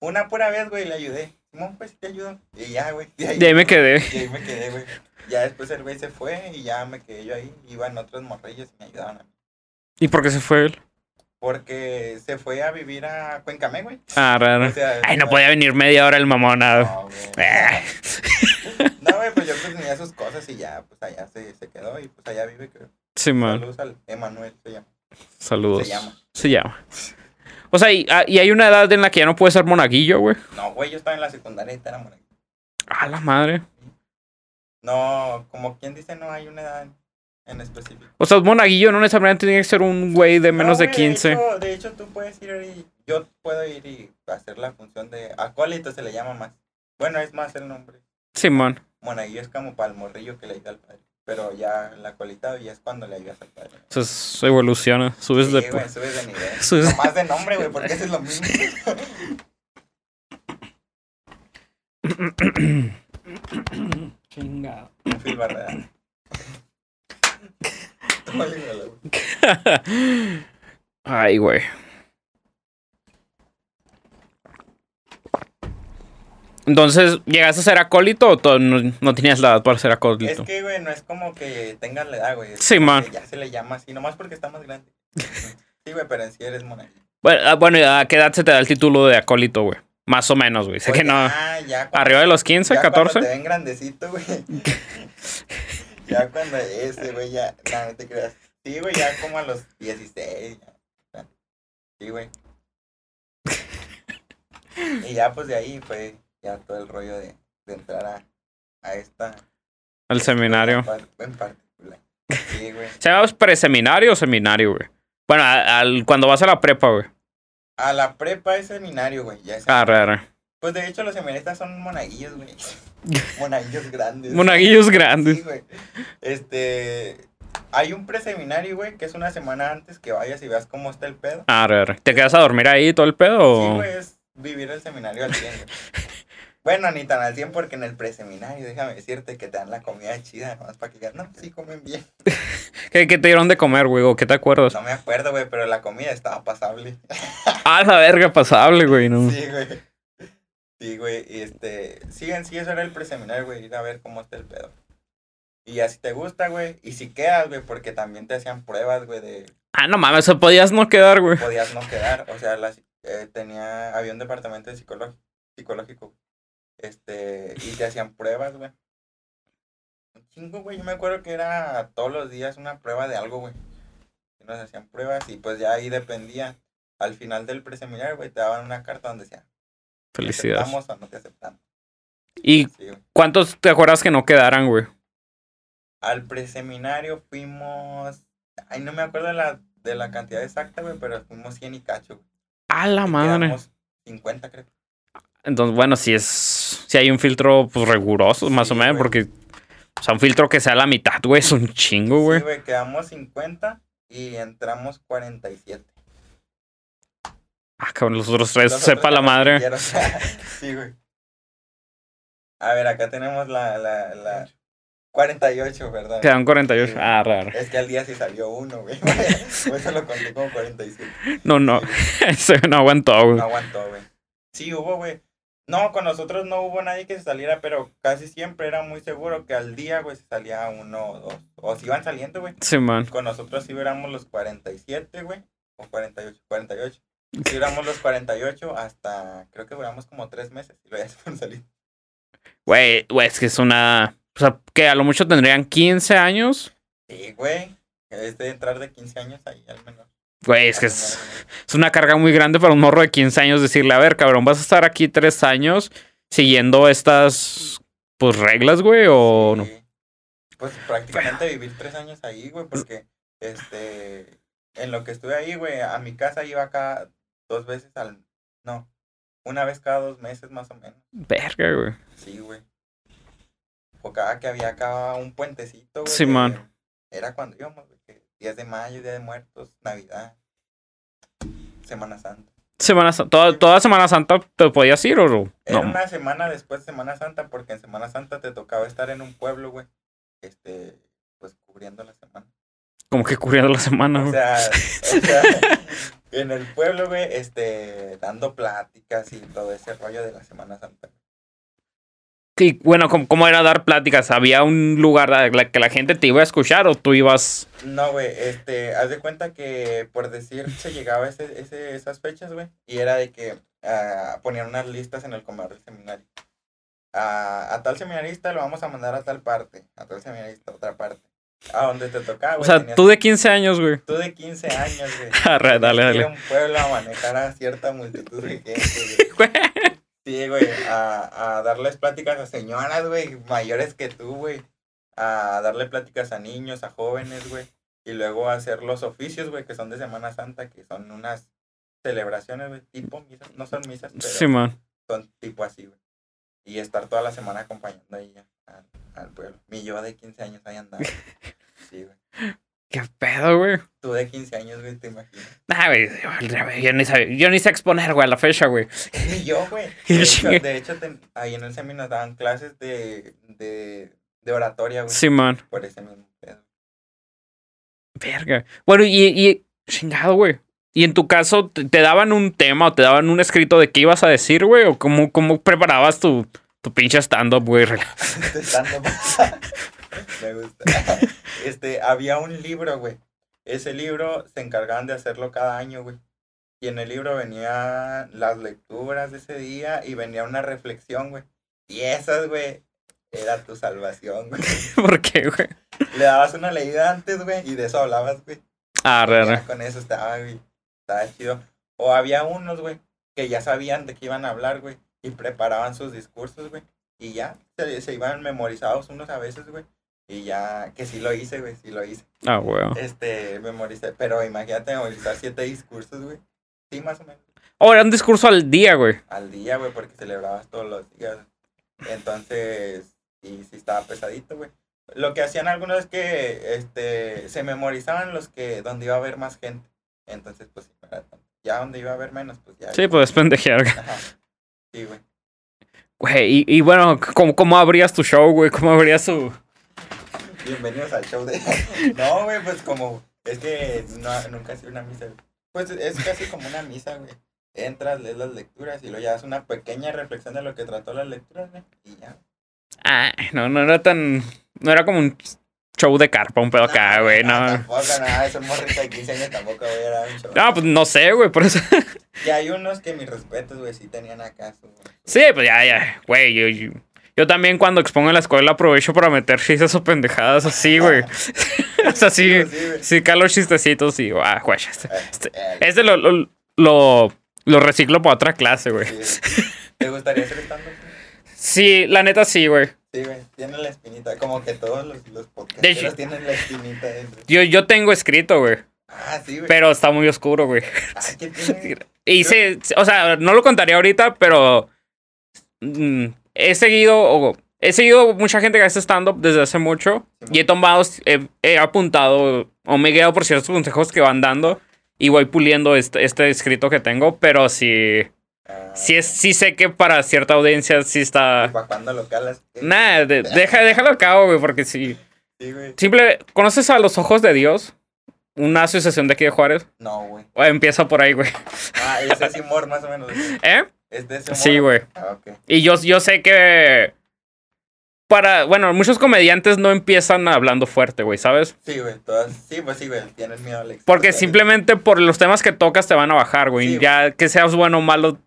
Una pura vez, güey, le ayudé. Simón, pues te ayudo. Y ya, güey. De ahí,
De ahí me quedé.
y ahí me quedé, güey. Ya después el güey se fue y ya me quedé yo ahí. Iban otros morrillos y me ayudaban a mí.
¿Y por qué se fue él?
Porque se fue a vivir a Cuencamé, güey.
Ah, raro.
O sea,
Ay, no podía venir media hora el mamón. ah.
No, güey.
Ah. <laughs>
No, güey, pues yo pues tenía sus cosas y ya, pues allá se, se quedó y pues allá vive, creo.
Sí, man.
Saludos al Emanuel, se llama.
Saludos.
Se llama.
Se llama. O sea, y, ah, y hay una edad en la que ya no puedes ser monaguillo, güey.
No, güey, yo estaba en la secundaria y era monaguillo.
A la madre.
No, como quien dice, no hay una edad en, específico.
O sea, monaguillo no necesariamente tiene que ser un güey de menos
No,
de
güey,
15.
De hecho, de hecho, tú puedes ir y yo puedo ir y hacer la función de acólito, se le llama más. Bueno, es más el nombre.
Simón.
Monaguillo es como para el morrillo que le ayuda al padre. Pero ya el acolitado ya es cuando le ayudas al padre.
Entonces evoluciona. Subes
Sí,
de.
güey, subes de nivel. <laughs>
Subes-
más de nombre, güey, porque eso es lo <laughs> mismo.
Chingado.
Phil Barrera. <laughs>
Ay, güey. Entonces, ¿llegaste a ser acólito o no, no tenías la edad para ser
Es
acólito?
que, güey, no es como que tengas la edad, güey. es
Sí, man.
Ya se le llama así, nomás porque está más grande. <laughs> Sí, güey, pero en sí eres monaguillo.
Bueno, ah, bueno, ¿a qué edad se te da el título de acólito, güey? Más o menos, güey. Sé
Pues
que no.
ya, ya cuando-
¿Arriba de los 15,
ya cuando
14?
te ven grandecito, güey. <laughs> ya cuando ese, güey, ya. No, no te creas. Sí, güey, ya como a los 16. ya. Sí, güey. Y ya, pues de ahí fue ya todo el rollo de, de entrar a, a esta.
Al seminario.
En par- en particular. Sí, güey. <laughs>
¿Se llama preseminario o seminario, güey? Bueno, al, cuando vas a la prepa, güey.
A la prepa es seminario, güey. Ya es
Ah, raro.
Pues de hecho los seminaristas son monaguillos, güey. <laughs> monaguillos grandes.
Monaguillos
Sí,
grandes.
güey. Este. Hay un preseminario, güey, que es una semana antes que vayas y veas cómo está el pedo.
Ah, raro. ¿Te quedas a dormir ahí todo el pedo
Sí, güey, es vivir el seminario al 100, güey. <laughs> Bueno, ni tan al 100 porque en el preseminario, déjame decirte que te dan la comida chida, nomás para que digas, no, sí comen bien. <laughs>
¿Qué, qué te dieron de comer, güey? ¿O qué te acuerdas?
No me acuerdo, güey, pero la comida estaba pasable.
Ah, la verga, pasable, güey, ¿no?
Sí, güey. Sí, güey, y este, sí, en sí eso era el preseminario, güey, ir a ver cómo está el pedo. Y así te gusta, güey, y si quedas, güey, porque también te hacían pruebas, güey, de
Ah, no mames, o podías no quedar, güey.
podías no quedar, o sea, las, eh, tenía, había un departamento de psicológico, psicológico, este, y te hacían pruebas, güey. Un chingo, güey, yo me acuerdo que era todos los días una prueba de algo, güey. Y nos hacían pruebas y pues ya ahí dependía. Al final del preseminario, güey, te daban una carta donde decía, ¿te
Felicidades.
aceptamos o no te aceptamos?
¿Y
Sí,
cuántos te acuerdas que no quedaran, güey?
Al preseminario fuimos, ay, no me acuerdo de la, de la cantidad exacta, güey, pero fuimos 100 y cacho, güey.
A la
Y
madre.
quedamos 50, creo.
Entonces, bueno, si es. Si hay un filtro, pues riguroso, más
Sí,
o menos,
güey.
porque. O sea, un filtro que sea la mitad, güey, es un chingo, güey.
Sí, güey, quedamos 50 y entramos 47.
Ah, cabrón, los otros tres,
Los
sepa
otros
la madre. <laughs>
sí, güey. A ver, acá tenemos la, la, la 48, ¿verdad?
Quedan 48.
Sí.
Ah, raro.
Es que al día sí salió uno, güey. <laughs> Por eso lo conté como 47.
No, no. <laughs> Ese no aguantó, güey.
No aguantó, güey. Sí, hubo, güey. No, con nosotros no hubo nadie que se saliera, pero casi siempre era muy seguro que al día, güey, se salía uno o dos. O si iban saliendo, güey.
Sí, man.
Con nosotros sí éramos los 47, güey. O 48, 48. Sí éramos los 48 hasta, creo que duramos como tres meses y luego ya se fueron salir.
Güey, güey, es que es una. O sea, que a lo mucho tendrían 15 años.
Sí, güey. Es de entrar de 15 años ahí al menos.
Güey, es que es, es una carga muy grande para un morro de 15 años decirle, a ver, cabrón, vas a estar aquí tres años siguiendo estas, pues, reglas, güey, o no.
Sí. Pues prácticamente vivir tres años ahí, güey, porque este en lo que estuve ahí, güey, a mi casa iba cada dos veces al no, una vez cada dos meses más o menos.
Verga, güey.
Sí, güey. O cada que había acá un puentecito, güey.
Simón.
de- Era cuando íbamos, güey, 10 de mayo, Día de Muertos, Navidad, Semana Santa.
Semana Santa, toda, toda Semana Santa te podías ir o no?
Era una semana después de Semana Santa, porque en Semana Santa te tocaba estar en un pueblo, güey. Este, pues cubriendo la semana.
Como que cubriendo la semana,
O
güey.
sea, o sea, <laughs> en el pueblo, güey, este, dando pláticas y todo ese rollo de la Semana Santa.
Y bueno, ¿cómo, cómo era dar pláticas? ¿Había un lugar a la que la gente te iba a escuchar o tú ibas?
No, güey, este, haz de cuenta que por decir se llegaba ese, ese, esas fechas, güey, y era de que ah, ponían unas listas en el comedor del seminario. A, a tal seminarista lo vamos a mandar a tal parte, a tal seminarista a otra parte. A donde te tocaba,
O
güey.
sea,
tenías-
tú de 15 años, güey.
tú de 15 años, güey. <laughs>
Dale,
ir
dale.
a un pueblo a manejar a cierta multitud de gente, güey. <laughs>
Güey.
Sí, güey, a, a darles pláticas a señoras, güey, mayores que tú, güey. A darle pláticas a niños, a jóvenes, güey. Y luego a hacer los oficios, güey, que son de Semana Santa, que son unas celebraciones, güey, tipo misas. No son misas, pero
Sí, man.
son tipo así, güey. Y estar toda la semana acompañando ahí a- al, pueblo. Mi yo de 15 años ahí andaba. <laughs> Sí, güey.
¿Qué pedo, güey?
Tú de 15 años, güey, te imaginas.
Ah, güey, yo, ni sabía- yo ni sé exponer, güey, a la fecha, güey.
Ni yo, güey. <laughs> De hecho, de hecho, ahí en el seminario nos daban clases de, de, de oratoria, güey.
Sí, man.
Por ese mismo pedo.
Verga. Bueno, y, y chingado, güey. Y en tu caso, ¿te, te daban un tema o te daban un escrito de qué ibas a decir, güey? ¿O cómo, cómo preparabas tu, tu pinche stand-up, güey? <laughs>
Stand-up. <laughs> Me gusta. <laughs> Este, había un libro, güey. Ese libro se encargaban de hacerlo cada año, güey. Y en el libro venían las lecturas de ese día y venía una reflexión, güey. Y esas, güey, era tu salvación, güey.
¿Por qué, güey?
Le dabas una leída antes, güey, y de eso hablabas, güey.
Ah, re, re.
con eso estaba, güey. Estaba chido. O había unos, güey, que ya sabían de qué iban a hablar, güey. Y preparaban sus discursos, güey. Y ya, se, se iban memorizados unos a veces, güey. Y ya, que sí lo hice, güey, sí lo hice.
Ah, güey.
Este, memoricé. Pero imagínate memorizar siete discursos, güey. Sí, más o menos.
Oh, era un discurso al día, güey.
Al día, güey, porque celebrabas todos los días. Entonces, y sí estaba pesadito, güey. Lo que hacían algunos es que, este, se memorizaban los que, donde iba a haber más gente. Entonces, pues, ya donde iba a haber menos, pues ya.
Sí, pues pendejear.
Ajá. Sí, güey.
Güey, y, y bueno, ¿cómo, ¿cómo abrías tu show, güey? ¿Cómo abrías tu...?
Bienvenidos al show de. <laughs> No, güey, pues como. Es que no, nunca he sido una misa, güey. Pues es casi como una misa, güey. Entras, lees las lecturas y luego ya das una pequeña reflexión de lo que trató las lecturas, güey. Y ya.
Ah, no, no era tan... No era como un show de carpa, un pedo acá, güey, no.
Tampoco, nada, esos morritos de 15 años tampoco, güey, era un show.
No, pues no sé, güey, por eso...
Y hay unos que mis respetos, güey, sí tenían acá su.
Sí, pues ya, ya, güey, yo, yo, yo también cuando expongo en la escuela aprovecho para meter chistes o pendejadas así, güey. <laughs> <laughs> o sea, sí,
Sí,
sí, calo chistecitos y, ah, güey, este,
Eh,
este-
eh,
este lo, lo, lo, lo reciclo para otra clase, güey.
sí. ¿Te gustaría ser stand
Sí, la neta sí, güey.
Sí, güey, tiene la espinita, como que todos los, los podcasteros tienen la espinita dentro.
Yo, yo tengo escrito, güey,
Ah, sí, güey.
pero está muy oscuro, güey.
Ah, ¿qué <laughs> tiene?
Y sí, o sea, no lo contaría ahorita, pero mm, he seguido, o- he seguido mucha gente que hace stand-up desde hace mucho y he tomado, he, he apuntado o me he guiado por ciertos consejos que van dando y voy puliendo este, este escrito que tengo, pero sí,
Ah,
sí, es, sí sé que para cierta audiencia sí está...
¿Para cuándo lo
de- deja, déjalo a cabo, güey, porque sí.
Sí, güey.
Simple, ¿conoces a los ojos de Dios? Una asociación de aquí de Juárez.
No, güey.
Empieza por ahí, güey.
Ah, ese es humor más o menos.
¿Eh?
¿Es de ese humor?
Sí, güey.
Ah, ok.
Y yo, yo sé que. Para. Bueno, muchos comediantes no empiezan hablando fuerte, güey, ¿sabes?
Sí, güey. Todas... Sí, pues sí, güey. Tienes miedo al éxito.
Porque simplemente por los temas que tocas te van a bajar, güey.
Sí,
ya que seas bueno o malo,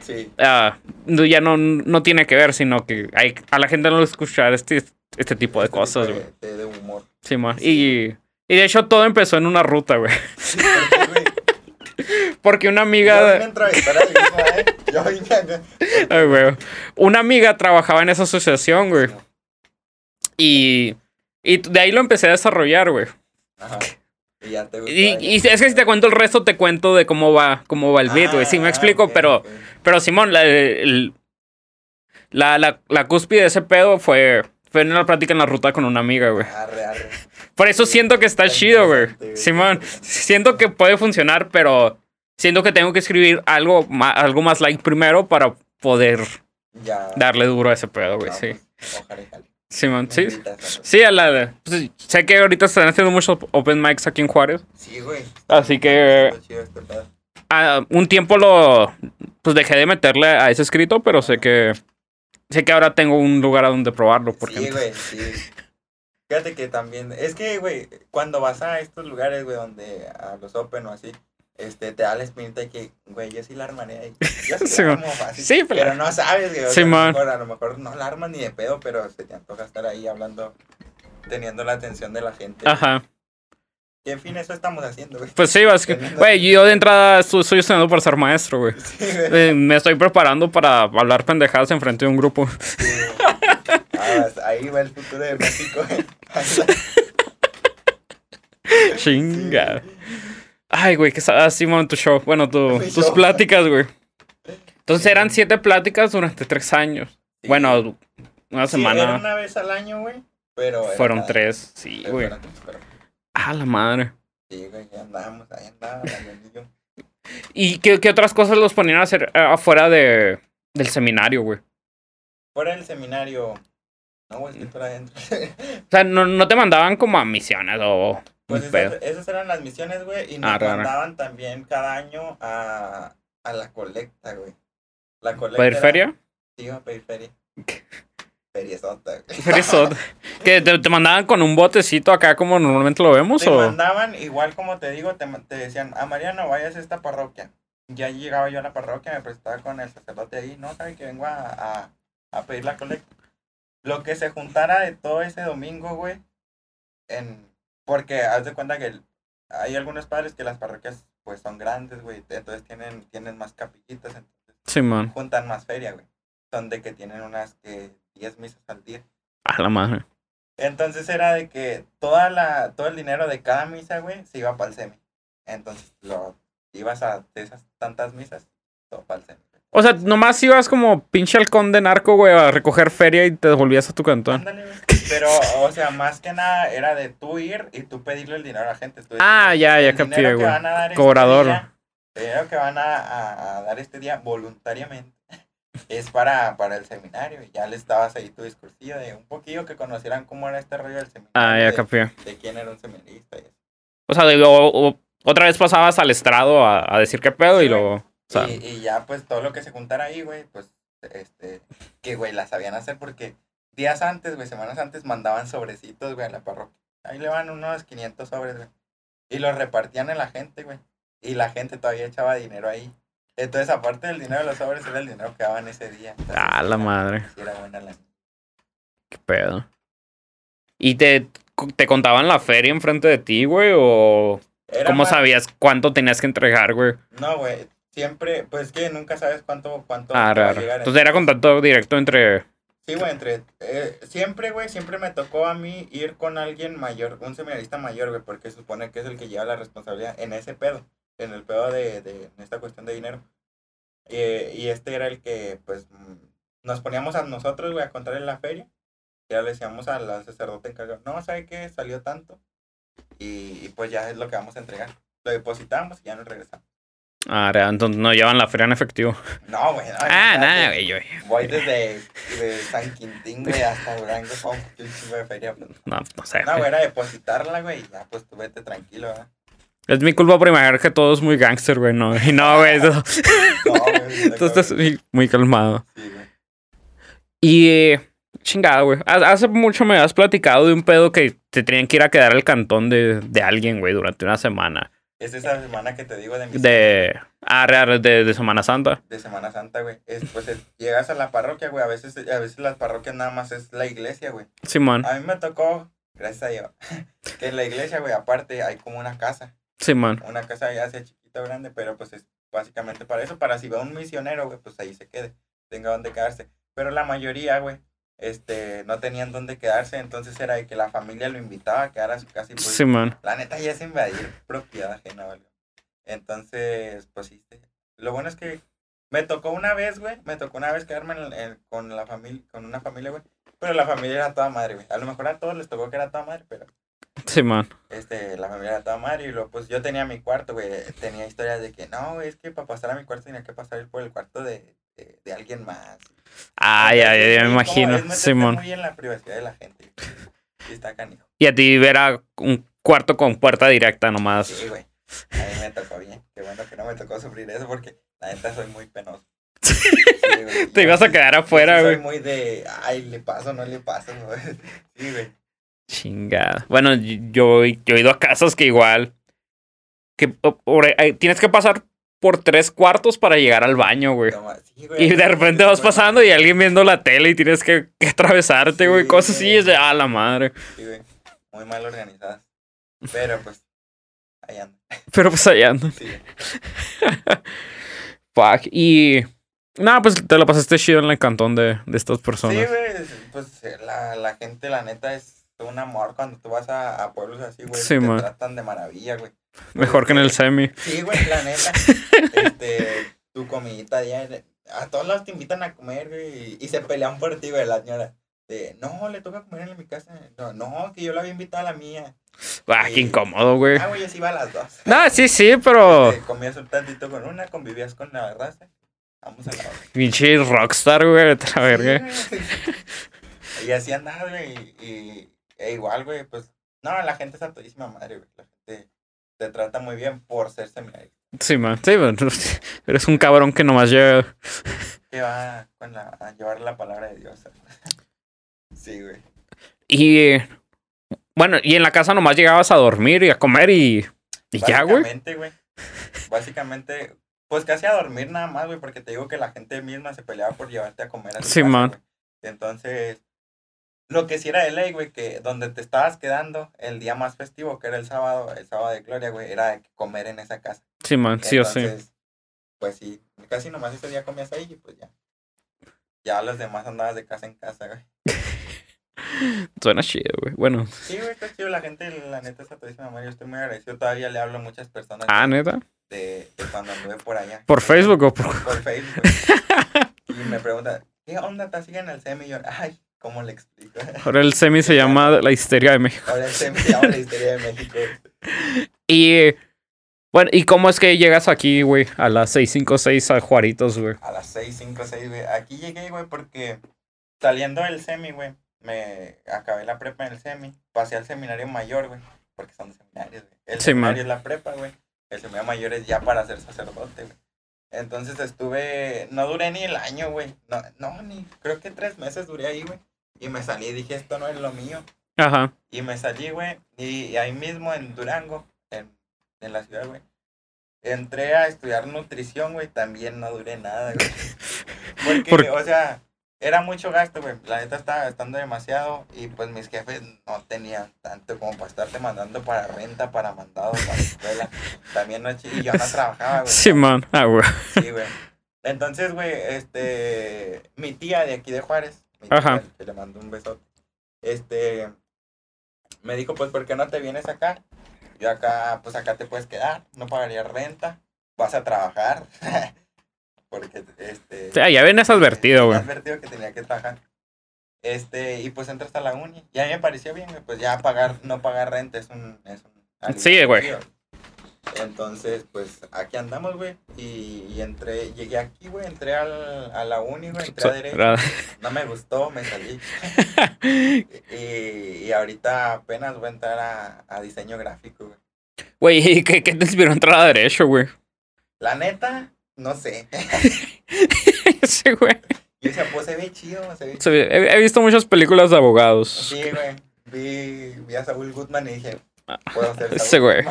Sí.
ah, ya no, no tiene que ver, sino que hay, a la gente no le escuchar este, este tipo de
Este
cosas, güey.
De, humor.
Sí, man. Y, y de hecho todo empezó en una ruta, güey. <laughs>
Porque,
una
Yo vine
amiga.
a ¿eh? Yo vine acá.
Ay, güey. Una amiga trabajaba en esa asociación, güey. Y, y de ahí lo empecé a desarrollar, güey.
Ajá. Y ya te gusta.
Y, y es que si te cuento el resto, te cuento de cómo va, cómo va el beat, güey. Sí, me
Ah,
explico, pero, pero Simón, la, el- la, la, la cúspide de ese pedo fue, fue en una plática en la ruta con una amiga, güey.
Arre, arre.
Por eso siento que está chido, güey. Simón, siento que puede funcionar, pero siento que tengo que escribir algo, ma- algo más like primero para poder
Ya.
darle duro a ese pedo, güey.
No,
Sí.
pues, ojalá.
Simón, sí.
a-
Sí, a la de. pues, sé que ahorita están haciendo muchos open mics aquí en Juárez.
Sí, güey.
Así que
este pedo.
ah, un tiempo lo. Pues dejé de meterle a ese escrito, pero sé que. Sé que ahora tengo un lugar a donde probarlo. Porque
Sí, güey, sí. Fíjate que también, es que, güey, cuando vas a estos lugares, güey, donde a los Open o así, este, te da la espinita de que, güey, yo sí la armaré ahí. Yo <laughs> sí,
Sí,
la armo fácil.
Sí, pero-
pero, no sabes, güey.
Sí,
a, lo
man.
mejor, a lo mejor no la armas ni de pedo, pero se te antoja estar ahí hablando, teniendo la atención de la gente.
Ajá.
Y en fin, eso estamos haciendo, güey.
Pues sí, que. Güey, yo de entrada estoy, estoy estudiando para ser maestro, güey.
Sí.
Eh, me estoy preparando para hablar pendejadas enfrente de un grupo. <laughs>
Ah, ahí va el futuro de México. <laughs>
Chinga. Ay, güey, que estaba así, en tu show. Bueno, tu- tus
show.
pláticas, güey. Entonces eran siete pláticas durante tres años.
Sí.
Bueno, una
Sí, era
semana.
una vez al año, güey. Pero era
Fueron tres, sí, güey. Ah, la madre.
Sí, güey, ahí andábamos, ahí andábamos.
¿Y qué, qué otras cosas los ponían a hacer eh, afuera de, del seminario, güey?
Fuera del seminario. No, güey,
Mm.
por adentro. <laughs>
O sea, no, no te mandaban como a misiones o
pues esas, esas eran las misiones, güey. Y nos
Ah, rara.
mandaban también cada año a, a la colecta, güey. La colecta.
¿Pedir
era-
feria?
Sí, a pedir feria. Feriezota, güey.
Feriezot. <laughs> ¿Que te, te mandaban con un botecito acá como normalmente lo vemos?
Te
o
mandaban, igual como te digo, te, te decían, a Mariano, vayas a esta parroquia. Ya llegaba yo a la parroquia, me presentaba con el sacerdote ahí, no sabe que vengo a, a, a pedir la colecta. Lo que se juntara de todo ese domingo, güey, en, porque haz de cuenta que el- hay algunos padres que las parroquias pues son grandes, güey, entonces tienen, tienen más capillitas, entonces
Sí, man.
juntan más feria, güey. Son de que tienen unas que 10 misas al día.
A la madre.
Entonces era de que toda la, todo el dinero de cada misa, güey, se iba para el semi. Entonces lo ibas a de esas tantas misas, todo para el semi.
O sea, nomás ibas como pinche halcón de narco, güey, a recoger feria y te devolvías a tu cantón.
Ándale. Pero, o sea, más que nada era de tú ir y tú pedirle el dinero a la gente. Tú
Ah, ya, ya
"El
capté, güey.
este
Cobrador.
día, el dinero que van a, a- a dar este día voluntariamente <laughs> es para, para el seminario. Y ya le estabas ahí tu discursillo de un poquillo que conocieran cómo era este rollo del seminario.
Ah, ya
de,
capé.
de quién era un seminarista y eso.
O sea, digo, o- o- otra vez pasabas al estrado a, a decir qué pedo
Sí,
y luego. Sea,
y, y ya, pues, todo lo que se juntara ahí, güey, pues, este, que, güey, la sabían hacer porque días antes, güey, semanas antes, mandaban sobrecitos, güey, a la parroquia. Ahí le van unos 500 sobres, güey. Y los repartían a la gente, güey. Y la gente todavía echaba dinero ahí. Entonces, aparte del dinero de los sobres, era el dinero que daban ese día. Entonces,
Ah, la
era-
madre.
era buena la...
qué pedo. ¿Y te, te contaban la feria enfrente de ti, güey? ¿O
Era
cómo
más-
sabías cuánto tenías que entregar, güey?
No, güey, siempre, pues, que nunca sabes cuánto, cuánto
Ah,
va a llegar.
Entonces era contacto directo entre.
Sí, güey, entre... eh, siempre, güey, siempre me tocó a mí ir con alguien mayor, un seminarista mayor, güey, porque supone que es el que lleva la responsabilidad en ese pedo, en el pedo de, de en esta cuestión de dinero. Eh, y este era el que, pues, mm, nos poníamos a nosotros, güey, a contar en la feria. Ya le decíamos al al sacerdote encargado, no, ¿sabe qué? Salió tanto. Y, y pues ya es lo que vamos a entregar. Lo depositamos y ya nos regresamos.
Ah, ra- entonces no llevan la feria en efectivo.
No, güey. no,
Ah, nada, güey. yo-
Voy desde de San Quintín, güey, hasta Durango con un chingo de feria. pues.
No, no sé.
No, güey, era depositarla, güey, ya, pues tú vete tranquilo, ¿verdad?
Es mi culpa por imaginar que todo es muy gangster, güey. No, y no, güey. <laughs> <laughs>
No, güey.
Tú estás muy, muy calmado.
Sí, güey.
Y. eh, chingada, güey. Ha- Hace mucho me has platicado de un pedo que te tenían que ir a quedar al cantón de, de alguien, güey, durante una semana.
Es esa semana que te digo de mi
De. Ah, real, de, de Semana Santa.
de Semana Santa, güey. Es, pues es- llegas a la parroquia, güey. A veces, a veces las parroquias nada más es la iglesia, güey.
Simón.
A mí me tocó, gracias a Dios, <laughs> que en la iglesia, güey, aparte hay como una casa.
Simón.
Una casa ya sea chiquita o grande, pero pues es básicamente para eso. Para si va un misionero, güey, pues ahí se quede. Tenga donde quedarse. Pero la mayoría, güey, este, no tenían donde quedarse. Entonces era de que la familia lo invitaba a quedar a su casa y pues
Simón.
la neta ya es invadir propiedad ajena, ¿vale? Entonces, pues sí. sí. Lo bueno es que me tocó una vez, güey. Me tocó una vez quedarme en- en- con la familia, con una familia, güey. Pero la familia era toda madre, güey. A lo mejor a todos les tocó que era toda madre, pero
Simón.
este, la familia era toda madre. Y luego, pues yo tenía mi cuarto, güey. Tenía historias de que no, es que para pasar a mi cuarto tenía que pasar por el cuarto de, de, de alguien más.
Ah, ya, ya, ya me imagino.
es
Simón.
muy en la privacidad de la gente. Sí, está canijo.
Y a ti era un cuarto con puerta directa nomás.
Sí, güey. A mí me tocó bien. Qué bueno que no me tocó sufrir eso porque la neta soy muy penoso. Sí, güey. <laughs>
Te ibas a quedar afuera,
Soy
güey.
muy de, ay, le paso, no le paso, güey. <laughs> Sí, güey.
Chingada. Bueno, yo, yo he ido a casas que igual. Que o- ahí- tienes que pasar por tres cuartos para llegar al baño, güey.
No, ma- sí, güey.
Y de repente vas pasando y alguien viendo la tele y tienes que, que atravesarte, güey.
Sí,
Cosas así, es de, ah, la madre.
Sí, güey. Muy mal organizadas. Pero pues, ahí anda.
Pero pues allá ando.
Sí. <laughs>
Fuck. Y. Nada, pues te la pasaste chido en el cantón de, de estas
Sí,
personas.
güey. Pues la, la gente, la neta, es un amor cuando tú vas a, a pueblos así, güey.
Sí,
te
man.
tratan de maravilla, güey.
Mejor que en el semi.
Sí, güey, la neta. <laughs> este, tu comidita diaria. A todos lados te invitan a comer, güey. Y, se pelean por ti, güey, la señora. De, no, le toca comer en mi casa. No, no, que yo la había invitado a la mía.
Ah, qué incómodo, güey.
Ah, güey, así iba a las dos.
No, sí, sí, pero.
Este, comías un tantito con una, convivías con la raza. Vamos a la otra.
Pinche rockstar, güey. vete a la verga.
Sí, y así andaba, güey. Y, y- e igual, güey, pues. No, la gente es a todísima madre, güey. La gente te trata muy bien por ser seminarista.
Sí, man. Sí, man. <laughs> Eres un cabrón que nomás llega.
Que va con la, a llevar la palabra de Dios. <laughs> Sí, güey.
Y. Bueno, y en la casa nomás llegabas a dormir y a comer y. Y ya, güey.
Básicamente, güey. Básicamente, pues casi a dormir nada más, güey, porque te digo que la gente misma se peleaba por llevarte a comer a su
Sí,
casa,
man.
Entonces, lo que sí era de ley, güey, que donde te estabas quedando el día más festivo, que era el sábado, el sábado de gloria, güey, era comer en esa casa.
Sí, man. Sí o sí.
Pues sí, casi nomás ese día comías ahí y pues ya. Ya los demás andabas de casa en casa, güey. <laughs>
Suena chido, güey. Bueno.
Sí, güey, está chido. La gente, la neta, está todísima. Yo estoy muy agradecido. Todavía le hablo a muchas personas
Ah, neta.
de, de cuando anduve por allá.
¿Por Facebook o por.?
Por Facebook. <laughs> y me preguntan, ¿qué onda? ¿Te siguen el? Y yo, ay, ¿cómo le explico? <laughs>
Ahora el semi se llama La Histeria de México.
Ahora el SEMI se llama la historia de México. <laughs>
Y. Bueno, ¿y cómo es que llegas aquí, güey? A las 656 a Juaritos, güey.
A las 6, 5, 6, güey. Aquí llegué, güey, porque saliendo del semi, güey, me acabé la prepa en el semi. Pasé al seminario mayor, güey, porque son seminarios, güey. El
Sí,
seminario
man.
es la prepa, güey. El seminario mayor es ya para ser sacerdote, güey. Entonces estuve, no duré ni el año, güey. No, no, ni, creo que tres meses duré ahí, güey. Y me salí y dije, esto no es lo mío.
Ajá.
Y me salí, güey. Y ahí mismo en Durango, en, en la ciudad, güey. Entré a estudiar nutrición, güey. También no duré nada, güey. <laughs> Porque,
¿Por-
o sea, era mucho gasto, güey. La neta estaba gastando demasiado. Y pues mis jefes no tenían tanto como para estarte mandando para renta, para mandado, para escuela. También no, y yo no <laughs> trabajaba, güey.
Simón. Ah, güey.
Sí, güey. Entonces, güey, este, mi tía de aquí de Juárez,
Ajá.
que le mando un besote, este, me dijo, pues, ¿por qué no te vienes acá? Yo acá, pues, acá te puedes quedar, no pagarías renta, vas a trabajar, <laughs> porque, este...
O sea, ya vienes advertido, güey.
advertido que tenía que trabajar. Este, y pues entras a la uni. Y a mí me pareció bien, pues ya pagar, no pagar renta es un... Es un
Sí, güey.
Chido. Entonces, pues aquí andamos, güey. Y, y entré, llegué aquí, güey, entré al, a la uni, güey, entré a derecho. No me gustó, me salí. <laughs> Y, y ahorita apenas voy a entrar a, a diseño gráfico, güey.
Güey, ¿y ¿qué, ¿qué te inspiró a entrar a derecho, güey?
La neta, no sé. <laughs>
Sí, güey.
Yo decía, pues se ve chido, se ve
Sí, He, he visto muchas películas de abogados.
Sí, güey. Vi, vi a Saúl Goodman y dije, puedo ser <laughs>
Ese
Saúl
güey.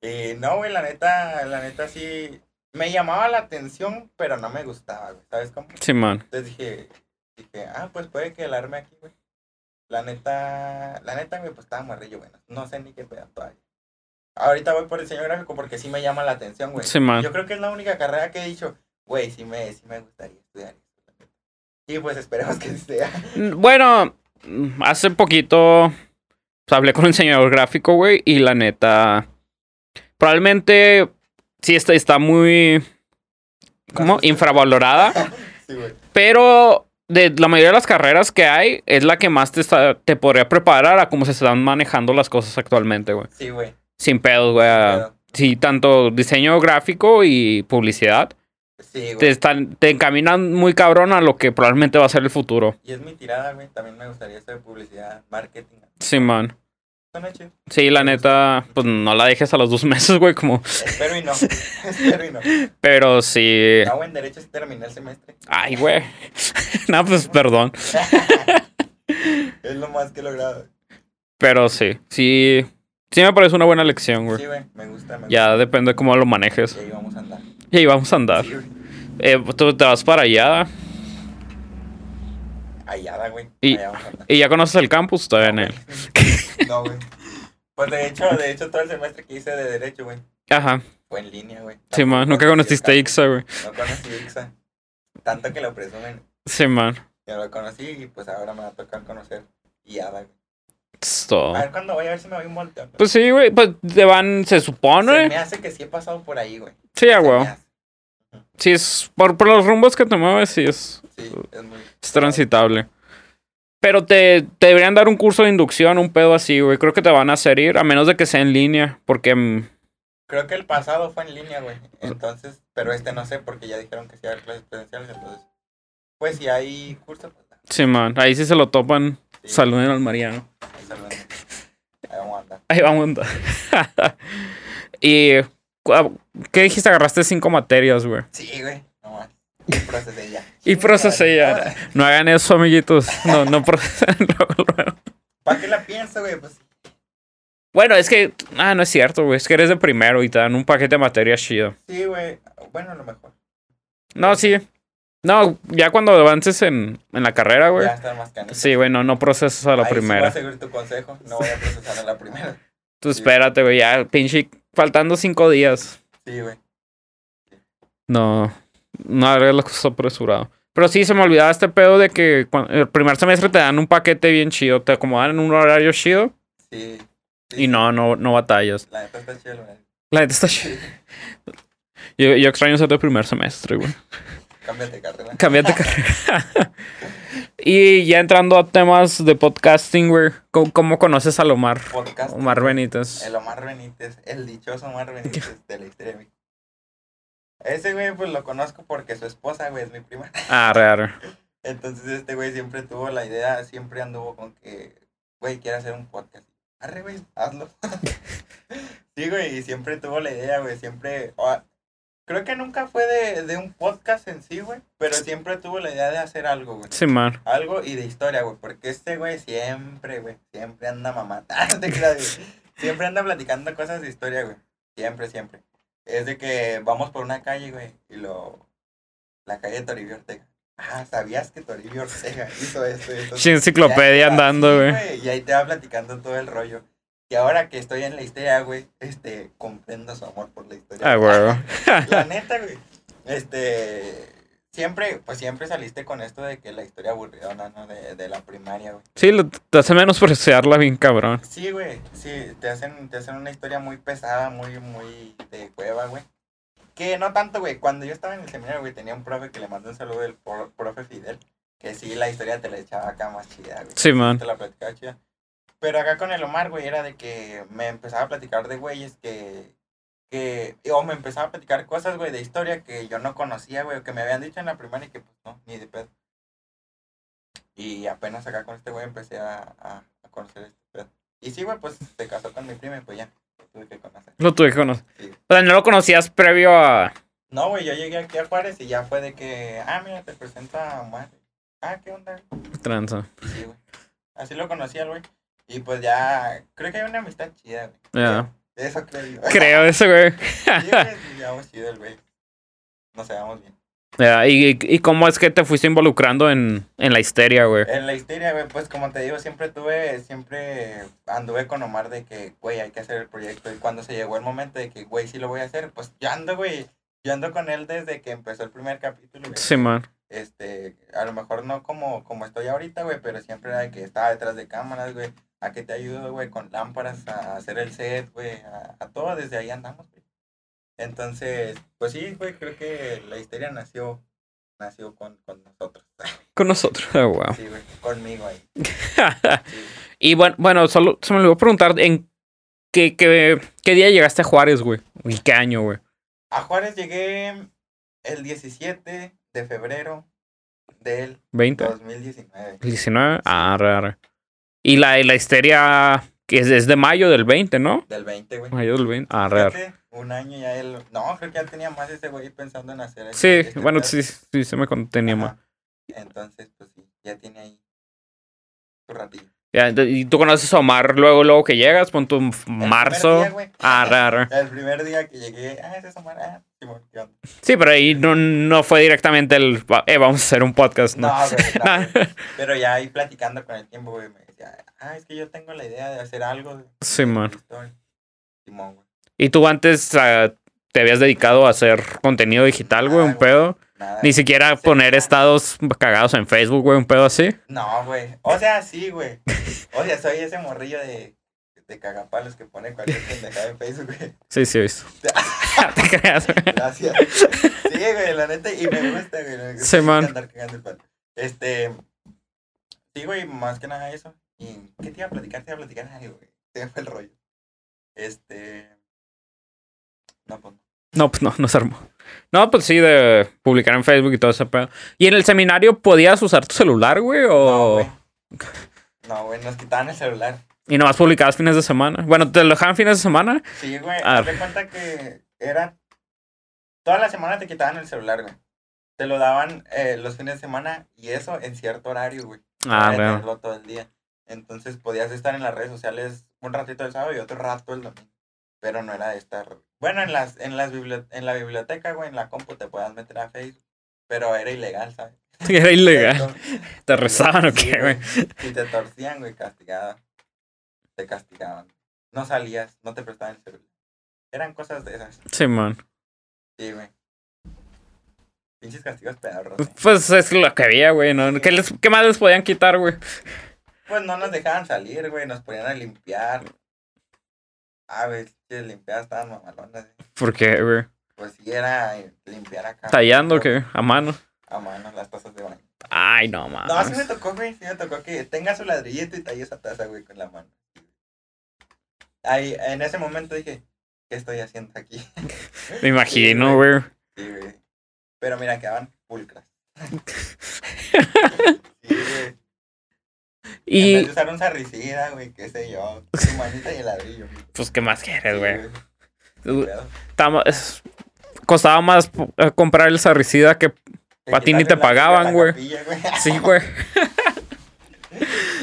Y no, güey, la neta, la neta sí. Me llamaba la atención, pero no me gustaba, güey. ¿Sabes cómo?
Simón.
Entonces dije, dije, ah, pues puede que el arme aquí, güey. La neta, la neta, güey, pues estaba morrillo, güey. No sé ni qué pedo todavía. Ahorita voy por el diseño gráfico porque sí me llama la atención, güey.
Simón.
Yo creo que es la única carrera que he dicho, güey, sí me, sí me gustaría estudiar. Y pues esperemos que sea.
Bueno, hace poquito pues, hablé con un diseñador gráfico, güey, y la neta, probablemente sí está, está muy, ¿cómo? Infravalorada, <laughs>
Sí,
pero de la mayoría de las carreras que hay, es la que más te, está, te podría preparar a cómo se están manejando las cosas actualmente, güey.
Sí, güey.
Sin pedos, güey. a-
Pero-
Sí, tanto diseño gráfico y publicidad.
Sí,
Te,
güey.
están, te encaminan muy cabrón a lo que probablemente va a ser el futuro.
Y es mi tirada, güey. También me gustaría de publicidad, marketing.
Sí, man.
Suena chido.
Sí, la neta, pues no la dejes a los dos <laughs> meses, güey, como...
Espero y no. <laughs> Espero y no.
Pero sí...
No, en derecho sí terminé el semestre.
Ay, güey. <laughs> no, pues perdón.
es lo más que he logrado.
Pero sí, sí... Sí me parece una buena lección, güey.
Sí, güey. Me gusta, me
Ya depende de cómo lo
gusta.
manejes.
Y ahí vamos a andar.
Y ahí vamos a andar.
Sí.
Eh, tú te vas para allá
Allá, güey.
Y-
a
y ya conoces el campus, todavía en
No,
él.
güey. <laughs> No, güey. Pues de hecho, de hecho, todo el semestre que hice de derecho, güey,
Ajá.
fue en línea, güey.
Sí, man. Nunca conociste
el
Ixa, güey.
No conocí Ixa. Tanto que lo presumen.
Sí, man.
Yo lo conocí y pues ahora me va a tocar conocer IADA, güey.
Todo.
A ver cuando voy a ver si me voy un volteo.
Pues sí, güey. Pues te van, se
Se
supone.
me hace que sí he pasado por ahí, güey.
Sí, a
Se hace.
Sí, es por, por los rumbos que te mueves, sí, es,
Sí, es muy...
es transitable. Pero te, te deberían dar un curso de inducción, un pedo así, güey. Creo que te van a hacer ir, a menos de que sea en línea. Porque, mm,
Creo que el pasado fue en línea, güey. Entonces, pero este no sé porque ya dijeron que sí hay clases presenciales, entonces... Pues si hay curso, pues...
sí, man. Ahí sí se lo topan.
Sí,
Saluden al Mariano.
ahí saluden. Ahí vamos a andar.
Ahí vamos a andar. <laughs> y, cu- ¿qué dijiste? Agarraste cinco materias, güey.
Sí, güey. Y procesé ya.
Y procesé ya. No hagan eso, amiguitos. No, no procesen <laughs> luego, luego.
¿Para qué la pienso, güey? Pues
Bueno, es que. Ah, no es cierto, güey. Es que eres de primero y te dan un paquete de materias chido.
sí, güey. Bueno, a lo mejor.
No, sí. No, ya cuando avances en, en la carrera, güey.
Ya está más canito.
Sí, güey, no, no procesas a la
Ahí Sí voy
primera.
a seguir tu consejo. No voy a procesar a la primera.
Tú espérate, güey, ya, pinche. Faltando cinco días.
Sí, güey.
No, no hagas las cosas apresurado. Pero sí, se me olvidaba este pedo de que el primer semestre te dan un paquete bien chido, te acomodan en un horario chido
Sí. sí,
y no, no, no batallas.
La neta está chido, güey.
La neta está chido. Yo, yo extraño ser de primer semestre, güey. <laughs>
cámbiate de carrera.
Cámbiate de <laughs> carrera. <laughs> y ya entrando a temas de podcasting, güey. ¿Cómo, cómo conoces al Omar?
Podcast.
Omar Benítez.
El Omar Benítez, el dichoso Omar Benítez de la historia de. Ese güey, pues lo conozco porque su esposa, güey, es mi prima.
Ah, raro. <laughs>
Entonces este güey siempre tuvo la idea, siempre anduvo con que, güey, quiere hacer un podcast. Arre, güey, hazlo. <laughs> sí, güey, y siempre tuvo la idea, güey, siempre... ah, creo que nunca fue de, de un podcast en sí, güey, pero siempre tuvo la idea de hacer algo, güey.
Sí, man.
Algo y de historia, güey, porque este güey siempre, güey, siempre anda mamando. <laughs> Ah. Siempre anda platicando cosas de historia, güey. Siempre, siempre. Es de que vamos por una calle, güey, y lo... La calle Toribio Ortega. Ah, ¿sabías que Toribio Ortega hizo esto esto?
Sí, enciclopedia andando,
sí,
güey.
Y ahí te va platicando todo el rollo. Y ahora que estoy en la historia, güey, este, comprendo su amor por la historia.
Ah, güey. <laughs>
La neta, güey. Este, siempre, pues siempre saliste con esto de que la historia aburridona, ¿no? De, de la primaria, güey.
Sí, lo- te hace menospreciarla bien cabrón.
Sí, güey, sí, te hacen, te hacen una historia muy pesada, muy, muy de cueva, güey. Que no tanto, güey, cuando yo estaba en el seminario, güey, tenía un profe que le mandó un saludo del pro- profe Fidel, que sí, la historia te la echaba acá más chida, güey.
Sí, man.
Te la platicaba chida. Pero acá con el Omar, güey, era de que me empezaba a platicar de güeyes que, que, o me empezaba a platicar cosas, güey, de historia que yo no conocía, güey, o que me habían dicho en la primaria y que, pues, no, ni de pedo. Y apenas acá con este güey empecé a, a, a conocer este pedo. Y sí, güey, pues, se casó con mi prima y pues ya, lo tuve que conocer.
Lo tuve que conocer.
Sí.
O sea, no lo conocías previo a.
No, güey, yo llegué aquí a Juárez y ya fue de que, ah, mira, te presenta a Omar. Ah, ¿qué onda?
Tranza.
Sí, güey. Así lo conocí al güey. Y pues ya, creo que hay una amistad chida, güey.
Ya.
Eso creo yo.
Creo eso, güey. <laughs> <laughs>
Chido el güey. Nos llevamos bien.
Ya, ¿Y, ¿Y cómo es que te fuiste involucrando en, en la histeria, güey?
En la historia, güey, pues como te digo, siempre tuve, siempre anduve con Omar de que, güey, hay que hacer el proyecto. Y cuando se llegó el momento de que, güey, sí lo voy a hacer, pues yo ando, güey. Yo ando con él desde que empezó el primer capítulo, güey.
Sí, man.
Este, a lo mejor no como, como estoy ahorita, güey, pero siempre era de que estaba detrás de cámaras, güey. A que te ayudo, güey, con lámparas, a hacer el set, güey, a, a todo, desde ahí andamos, güey. Entonces, pues sí, güey, creo que la historia nació, nació con, con nosotros. <laughs>
Con nosotros. Ah, <laughs> wow.
Sí, güey, conmigo ahí. <laughs> Sí.
y bueno, bueno, solo se me olvidó preguntar en qué, qué, qué día llegaste a Juárez, güey. ¿Y qué año, güey?
A Juárez llegué el 17 de febrero del
¿20?
2019.
19. Ah, raro. Y la, y la histeria que es, es de mayo del 20, ¿no?
Del 20, güey.
Mayo del 20. Ah, raro.
Fíjate, Un año ya él. No, creo que ya tenía más ese güey pensando en hacer.
Sí,
este- este
bueno, sí, sí, se me contenía más.
Entonces, pues sí, ya tiene ahí su ratillo.
Ya, y tú conoces a Omar luego, luego que llegas, pon tu marzo.
día.
Ah, raro.
El primer día que llegué, ah, ese es Omar, ah.
Sí, pero ahí no, no fue directamente el, eh, vamos a hacer un podcast,
No,
¿no? <laughs>
Pero ya ahí platicando con el tiempo, güey, me decía, ah, es que yo tengo la idea de hacer algo. de-
Sí, man.
de historia". Simón, güey.
Y tú antes ah, te habías dedicado a hacer contenido digital, güey, un pedo.
Nada.
Ni siquiera
Sí,
poner
nada.
estados cagados en Facebook, güey, un pedo así.
No, güey. O sea, sí, güey. O sea, soy ese morrillo de, de cagapalos que pone cualquier pendejada en Facebook, güey.
Sí, sí, visto. <laughs> <laughs> te creas, güey.
Gracias. Sí, güey, la neta, y me gusta, güey. me gusta
Sí, man.
andar cagando el palo. Este, sí, güey, más que nada eso. ¿Y qué te iba a platicar? Te iba a platicar algo, güey. Se me fue el rollo. Este, no, pues, no.
No, pues no, <laughs> no se armó. No, pues sí, de publicar en Facebook y todo ese pedo. ¿Y en el seminario podías usar tu celular, güey?
No,
O...
güey. No, güey, nos quitaban el celular.
y nomás publicabas fines de semana. Bueno, ¿te lo dejaban fines de semana?
Sí, güey,
Ah.
haz de cuenta que era, toda la semana te quitaban el celular, güey. Te lo daban eh, los fines de semana y eso en cierto horario, güey.
Ah,
tenerlo todo el día. Entonces podías estar en las redes sociales un ratito el sábado y otro rato el domingo. Pero no era de estar. Bueno, en las, en las en la biblioteca, güey, en la compu te podías meter a Facebook. Pero era ilegal, ¿sabes? <laughs>
Era ilegal. <laughs> ¿Te rezaban o qué, güey?
Si te torcían, güey, castigada. Te castigaban. No salías, no te prestaban el celular. Eran cosas de esas.
Sí, man.
Sí, güey. Pinches castigos pedorros. güey.
Pues es lo que había, güey, ¿no? ¿Qué, les- ¿Qué más les podían quitar, güey?
Pues no nos dejaban salir, güey. Nos ponían a limpiar. Ah, güey, que limpiar estaban mamalonas. güey.
¿Por qué, güey?
Pues sí, era eh, limpiar acá.
¿Tallando o qué? ¿A mano?
a mano las tazas de baño.
Ay, no mames.
No, sí me tocó, güey, sí me tocó que tenga su ladrillito y talle esa taza, güey, con la mano. Ahí, en ese momento dije, ¿qué estoy haciendo aquí? <laughs>
Me imagino, güey.
Sí, güey. Pero mira, quedaban pulcras. <laughs> Sí, güey. En vez
y
de usar un sarricida, güey, qué sé yo. Su manita y el ladrillo. güey.
pues, ¿qué más quieres,
Sí,
güey? es- Costaba más eh, comprar el sarricida que.
De
Pa' ti ni te pagaban,
a
güey.
capilla, güey. <laughs>
Sí, güey.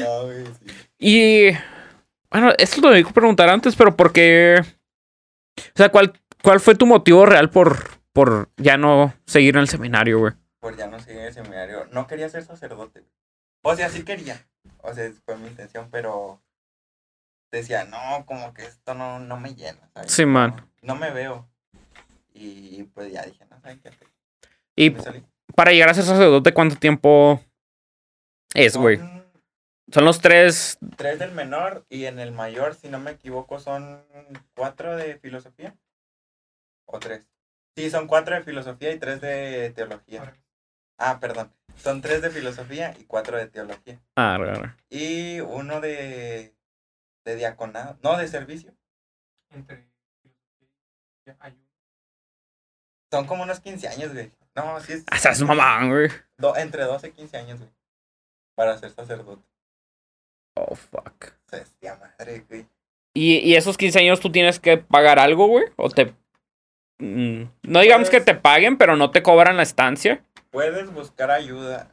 No, güey, sí.
Y. Bueno, esto lo debí preguntar antes, pero ¿por qué? O sea, ¿cuál, cuál fue tu motivo real por, por ya no seguir en el seminario, güey?
Por ya no seguir en el seminario. No quería ser sacerdote. O sea, sí quería. O sea, fue mi intención, pero decía, no, como que esto no, no me llena. ¿sabes?
Sí, man.
No, no me veo. Y pues ya dije, no, ¿saben qué?
Y para llegar a ser sacerdote, ¿cuánto tiempo es, güey?
Son
Son los tres.
tres del menor y en el mayor, si no me equivoco, son cuatro de filosofía. ¿O tres? Sí, son cuatro de filosofía y tres de teología. Ah, perdón. Son tres de filosofía y cuatro de teología.
Ah, raro.
Y uno de, de diaconado. No, de servicio.
Entre
Son como unos 15 años, güey. No, sí es.
Ah, Estás mamán, güey.
do- entre 12 y 15 años, güey. Para ser sacerdote.
Oh, fuck.
Hostia madre, güey.
¿Y, y esos 15 años tú tienes que pagar algo, güey? ¿O te.? mm, no digamos que
Pues-
te paguen, pero no te cobran la estancia.
Puedes buscar ayuda.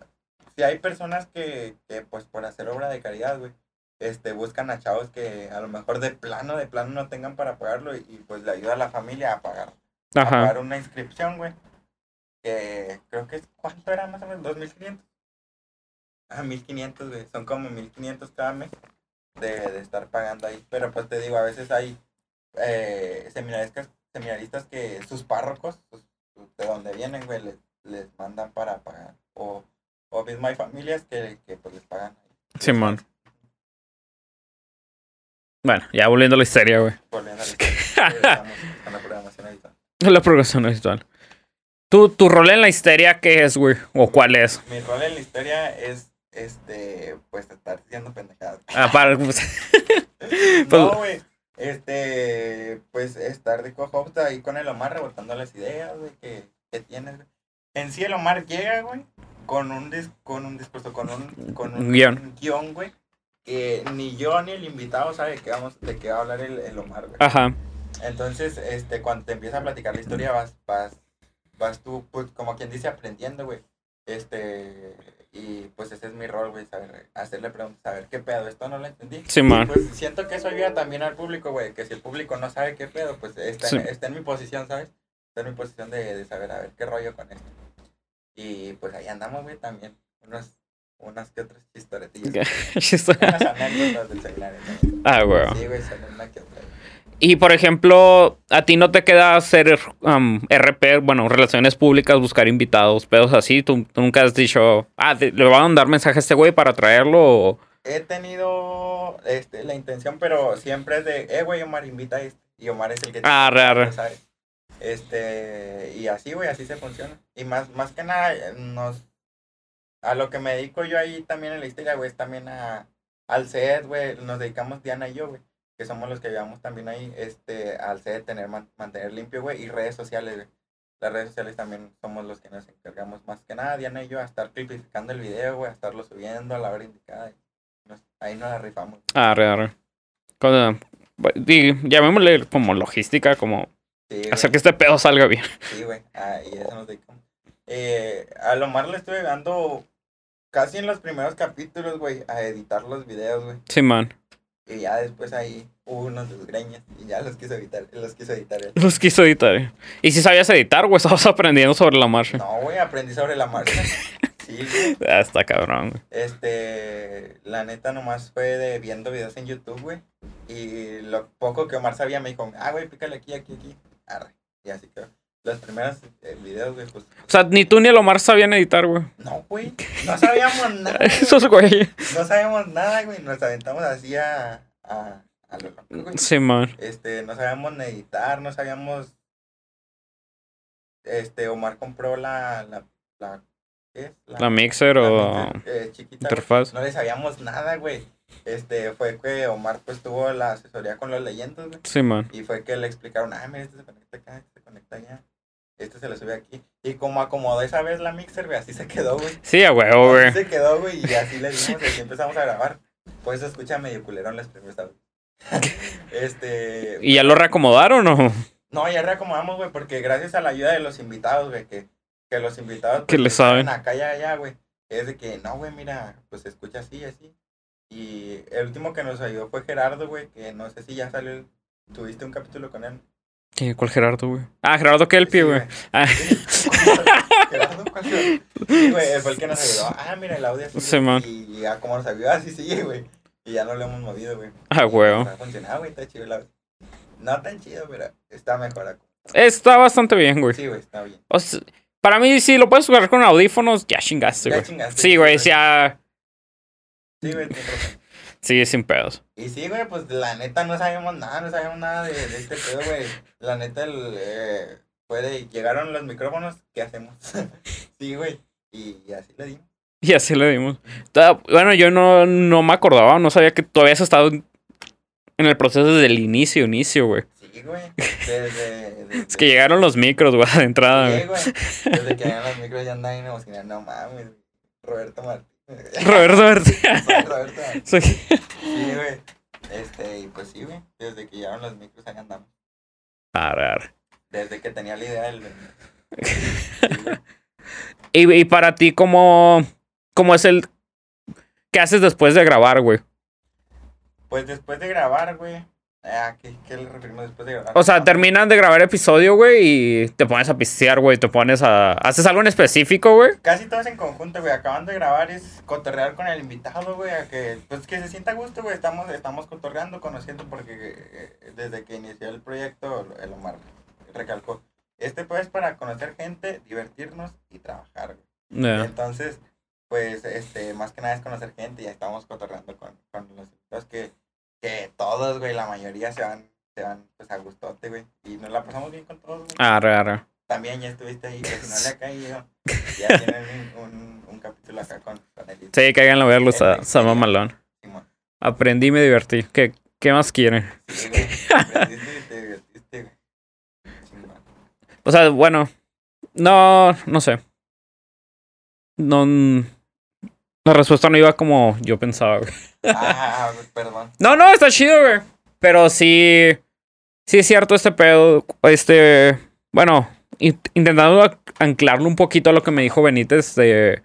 Si hay personas que, que, pues, por hacer obra de caridad, güey, este, buscan a chavos que a lo mejor de plano, de plano no tengan para pagarlo y, y, pues le ayuda a la familia a pagar. A
Ajá.
pagar una inscripción, güey. Que creo que es, ¿cuánto era más o menos? ¿2.500? Ah, 1.500, güey. Son como 1.500 cada mes de, de estar pagando ahí. Pero pues te digo, a veces hay eh, seminaristas, seminaristas que sus párrocos, sus- de donde vienen, güey, les, les mandan para pagar. O, o mismo hay familias que, que pues les pagan.
Simón. Bueno, ya volviendo a la historia, güey.
Volviendo a la <laughs> con la programación habitual.
La progresión actual. ¿Tu, ¿Tu rol en la histeria qué es, güey? ¿O cuál es?
Mi rol en la historia es, este, pues estar diciendo pendejadas.
Ah, para- <laughs> pues,
No, güey. Este, pues estar de co-host ahí con el Omar rebotando las ideas, güey, que, que tienes, güey. En sí el Omar llega, güey, con un dis- con un discurso, con un, con un
guion.
guion, güey, que ni yo ni el invitado sabe de qué vamos, de qué va a hablar el, el Omar, güey.
Ajá.
Entonces, este, cuando te empieza a platicar la historia, vas, vas, vas tú, pues, como quien dice, aprendiendo, güey. Este, y pues ese es mi rol, güey, saber, hacerle preguntas, saber qué pedo, esto no lo entendí.
Simón.
Pues siento que eso ayuda también al público, güey, que si el público no sabe qué pedo, pues está,
Sí.
en, está en mi posición, ¿sabes? Está en mi posición de, de saber, a ver, qué rollo con esto. Y pues ahí andamos, güey, también, unos, unas que otras <laughs> chistoretillas. unas anécdotas del
ah, güey.
Sí, güey, son una que otra.
Y por ejemplo, a ti no te queda hacer um, RP, bueno, relaciones públicas, buscar invitados, pedos así. ¿Tú, tú nunca has dicho, ah, te- le van a mandar mensaje a este güey para traerlo? O...
He tenido este, la intención, pero siempre es de, eh, güey, Omar, invita a este. Y Omar es el que
Ah, arre.
¿sabes? Este, y así, güey, así se funciona. Y más, más que nada, eh, nos, a lo que me dedico yo ahí también en la historia, güey, es también a, al set, güey, nos dedicamos Diana y yo, güey, que somos los que llevamos también ahí, este, al set, tener, man- mantener limpio, güey, y redes sociales, güey. Las redes sociales también somos los que nos encargamos más que nada, Diana y yo, a estar clipificando el video, güey, a estarlo subiendo a la hora indicada. Ahí nos la rifamos.
Ah, re, di- llamémosle como logística, como
Sí,
hacer que este pedo salga bien.
Sí, güey. Ah, y eso nos dedicamos. Eh, a Lomar le estuve dando casi en los primeros capítulos, güey, a editar los videos, güey.
Sí, man.
Y ya después ahí hubo unos desgreños y ya los quiso editar, los quiso editar él.
Los quiso editar. Y si sabías editar, güey, estabas <laughs> aprendiendo sobre la marcha.
No, güey, aprendí sobre la marcha. <laughs> Sí, güey.
Ah, está cabrón, güey.
Este, la neta nomás fue de viendo videos en YouTube, güey. Y lo poco que Omar sabía me dijo, ah, güey, pícale aquí, aquí, aquí. Arre. Y así que los primeros eh, videos, güey, pues.
O sea, ni tú ni el Omar sabían editar, güey.
No, güey. No sabíamos <laughs> nada.
Esos güey.
No sabíamos nada, güey. Nos aventamos así a, a, a lo loco, güey.
Sí, man.
Este, no sabíamos editar, no sabíamos. Este, Omar compró la, la, la ¿qué es?
La mixer
la
o
mixer, eh, chiquita, güey.
interfaz.
No le sabíamos nada, güey. Este, fue que Omar pues tuvo la asesoría con los leyendas, güey.
Sí, man.
Y fue que le explicaron, ah, mira, este se conecta acá, este se conecta allá. Este se le sube aquí. Y como acomodó esa vez la mixer, güey, así se quedó, güey.
Sí, a huevo, güey.
Así se quedó, güey, y así le dimos, y así empezamos a grabar. Pues se escucha medio culerón las primeras veces. <laughs> este...
¿Y ya lo reacomodaron o?
No, ya reacomodamos, güey, porque gracias a la ayuda de los invitados, güey, que, que los invitados...
Que le
pues, estaban
saben.
Acá y allá, güey. Es de que, no, güey, mira, pues se escucha así y así. Y el último que nos ayudó fue Gerardo, güey, que no sé si ya salió, el- tuviste un capítulo con él.
¿Qué? ¿Cuál Gerardo, güey? Ah, Gerardo Kelpie,
Sí,
güey. Ah,
Gerardo, ¿cuál Gerardo? Sí, güey, él fue el que nos ayudó. Ah, mira, el audio.
Sí, man.
Y ya como nos ayudó, así sigue, güey. Y ya no lo hemos movido, güey.
a huevo.
Ha funcionado, güey, está chido el audio. No tan chido, pero está mejor. acá.
Está bastante bien, güey.
Sí, güey, está bien.
O sea, para mí, si lo puedes jugar con audífonos, ya chingaste,
Ya
güey.
chingaste.
Sí, güey, ya.
Sí, güey.
Sí, sin pedos.
Y sí, güey, pues la neta no sabíamos nada, no sabíamos nada de, de este pedo, güey. La neta, el, eh, fue de, llegaron los micrófonos, ¿qué hacemos? <laughs> sí, güey, y, y así le dimos.
Y así le dimos. Bueno, yo no, no me acordaba, no sabía que todavía has estado en el proceso desde el inicio, inicio, güey.
Sí, güey, desde... desde
Es que llegaron los micros, güey, de entrada,
Sí,
güey.
desde que llegaron los <laughs> micros ya andaban emocionados, no mames, Roberto Martínez.
Roberto García.
Soy Roberto.
Soy-
Sí, güey, este, y pues sí, güey, desde que llegaron los micros ahí andamos.
Arre.
Desde que tenía la idea del... Sí, <laughs>
y para ti, ¿cómo, ¿cómo es el... ¿Qué haces después de grabar, güey?
Pues después de grabar, güey. Ah, ¿qué, ¿qué le referimos después de grabar?
O sea, terminan de grabar episodio, güey, y te pones a pistear, güey, te pones a... ¿Haces algo en específico, güey?
Casi todos en conjunto, güey. Acaban de grabar, es cotorrear con el invitado, güey. A que, pues que se sienta a gusto, güey. Estamos, estamos cotorreando, conociendo, porque eh, desde que inició el proyecto, el Omar recalcó. Este pues es para conocer gente, divertirnos y trabajar, güey.
Ya.
Entonces, pues, este, más que nada es conocer gente y ya estamos cotorreando con, con los invitados que, que todos, güey, la mayoría se van, se van, pues, a gustote, güey. Y nos la pasamos bien con todos, güey.
Arre, arre.
También ya estuviste ahí, no le ha caído, <laughs> ya tienen un, un, un capítulo acá con, con el
Sí, caigan a verlo, está, está mamalón. Aprendí y me divertí. ¿Qué, qué más quieren?
Sí, güey, aprendiste y te divertiste, güey.
O sea, bueno, no, no sé. No, la respuesta no iba como yo pensaba, güey.
Ah, perdón.
No, no, está chido, güey. Pero sí, sí es cierto este pedo, este, bueno, in- intentando anclarlo un poquito a lo que me dijo Benítez de...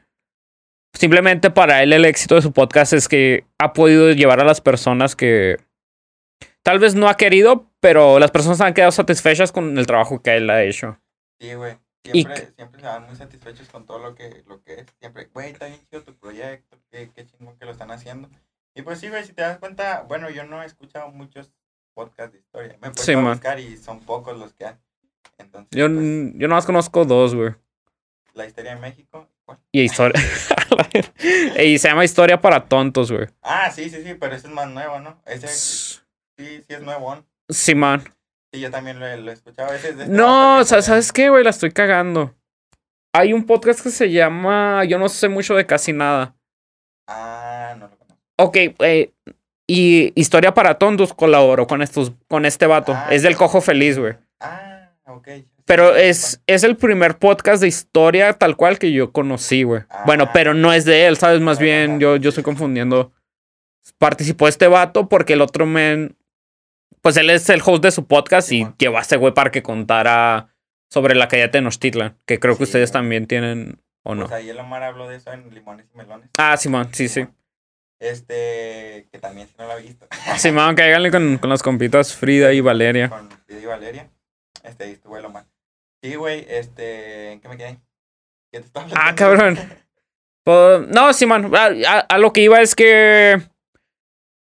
Simplemente para él el éxito de su podcast es que ha podido llevar a las personas que tal vez no ha querido, pero las personas han quedado satisfechas con el trabajo que él ha hecho.
Sí, güey.
Y
Siempre, siempre se van muy satisfechos con todo lo que, lo que es. Siempre, güey, está bien chido tu proyecto, qué, qué chingón que lo están haciendo. Y pues sí, güey, si te das cuenta, bueno, yo no he escuchado muchos podcasts de historia. Me he
Sí,
a
man.
buscar y son pocos los que hay. Entonces,
Yo,
pues,
yo nomás conozco dos, güey.
la historia de México, ¿cuál?
Y historia. <laughs> y se llama Historia para tontos, güey.
Ah, sí, sí, sí, pero ese es más nuevo, ¿no? Ese sí, sí es nuevo. ¿no?
Simón.
Sí, yo también lo, he- lo he escuchado. Ese es de este
No, o sea, ¿sabes qué, güey? La estoy cagando. Hay un podcast que se llama. Yo no sé mucho de casi nada.
Ah, no lo conozco.
Ok, eh, y Historia para tontos colaboró con estos, con este vato.
Ah,
es del cojo feliz, güey.
Ah, ok. Sí,
Pero
sí,
es, es el primer podcast de historia tal cual que yo conocí, güey.
Ah.
Bueno, pero no es de él, ¿sabes? Más bien, yo,
sí,
yo estoy
sí.
confundiendo. Participó este vato porque el otro men. Pues él es el host de su podcast y
Simón.
llevó a este güey para que contara sobre la calle de Tenochtitlan. Que creo que
Sí,
ustedes también tienen, ¿o no?
Pues ahí el Omar habló de eso en Limones y Melones.
Ah, Simón, sí, sí.
Este, que también si no lo ha visto. <laughs>
Simón, cáiganle con, con las compitas Frida y Valeria.
Con Frida y Valeria. Este, ahí estuvo el Omar. Sí, güey, este, ¿en qué me quedé? ¿Qué te estaba
Ah, cabrón. <laughs> Pues, no, Simón, a, a- a lo que iba es que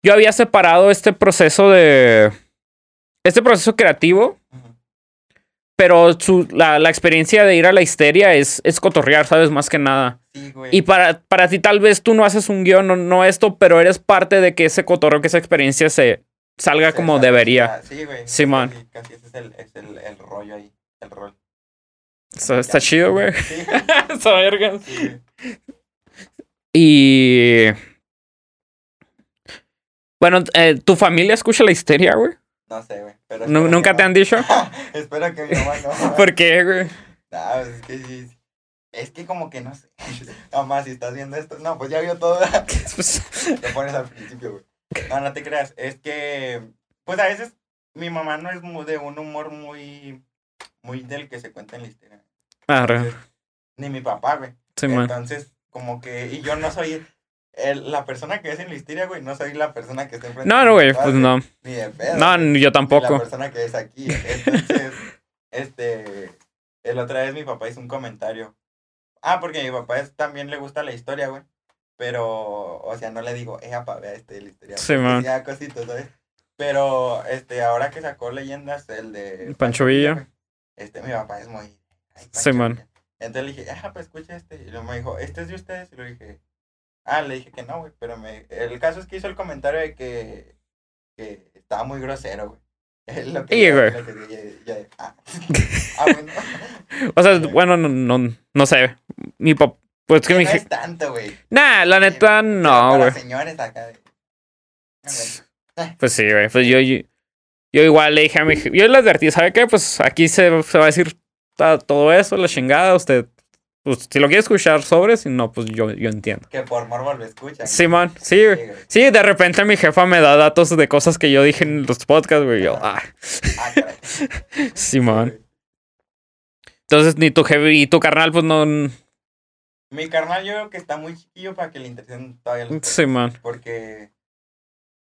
yo había separado este proceso de... Este proceso creativo, pero su, la, la experiencia de ir a la histeria es, es cotorrear, ¿sabes? Más que nada.
Sí, güey.
Y para, para ti tal vez tú no haces un guion, no, no esto, pero eres parte de que ese cotorreo, que esa experiencia se salga
Sí,
como debería.
Sí, güey.
Simón.
Casi, casi ese es el, es el, el rollo ahí, el rol.
Está, está chido, güey.
Sí, <laughs>
verga.
sí.
Y. Bueno, eh, ¿tu familia escucha la histeria, güey?
No sé, güey. Pero
¿Nunca te
no.
han dicho? <laughs>
espero que mi mamá no. <laughs>
¿Por qué, güey?
No, pues es que sí. Es que como que no sé. <laughs> Mamá, si estás viendo esto. No, pues ya vio todo. Te pones al principio, güey. No, no te creas. Es que, pues a veces mi mamá no es de un humor muy, muy del que se cuenta en la historia.
Arre,
Entonces, ni mi papá, güey.
sí, man.
Entonces, como que, y yo no soy el- la persona que es en la histeria, güey. No soy la persona que está enfrente.
No, no, güey, pues no.
Ni de pedo.
No,
güey,
yo
ni La
tampoco.
persona que es aquí. Entonces, <laughs> este, el otra vez mi papá hizo un comentario. Ah, porque mi papá es, también le gusta la historia, güey. Pero, o sea, no le digo, eh, papá, vea este de la historia.
Sí, man.
cositas, ¿sabes? Pero, este, ahora que sacó leyendas, el de...
Pancho Villa.
güey, Este, mi papá es muy... ay,
Sí, man.
Entonces le dije, ah, pues escucha este. Y luego me dijo, ¿este es de ustedes? Y le dije, ah, le dije que no, güey. Pero me... el caso es que hizo el comentario de que, que estaba muy grosero, güey. <laughs> Es lo que,
Sí, güey.
lo que dije, ya- ya- ah. <laughs> Ah, bueno.
O sea, <laughs> bueno, no, no, no sé. Mi papá. Pues que
Que
mi
no es tanto, güey.
Nah, la neta, no, güey.
señores acá. Ah.
Pues sí, güey. Pues yo, yo, yo igual le dije a mi Yo le advertí, ¿sabe qué? Pues aquí se, se va a decir todo eso, la chingada. Usted, pues si lo quiere escuchar sobre, si no, pues yo, yo entiendo.
Que por morbo lo escuchan.
Sí, güey.
Sí, güey.
Sí, de repente mi jefa me da datos de cosas que yo dije en los podcasts, güey. Yo, ah,
Ah, caray. <laughs>
Simón.
Sí, güey.
Entonces, ni tu jefe y tu carnal, pues no.
Mi carnal yo creo que está muy chiquillo para que le interesen todavía los
Simón.
Porque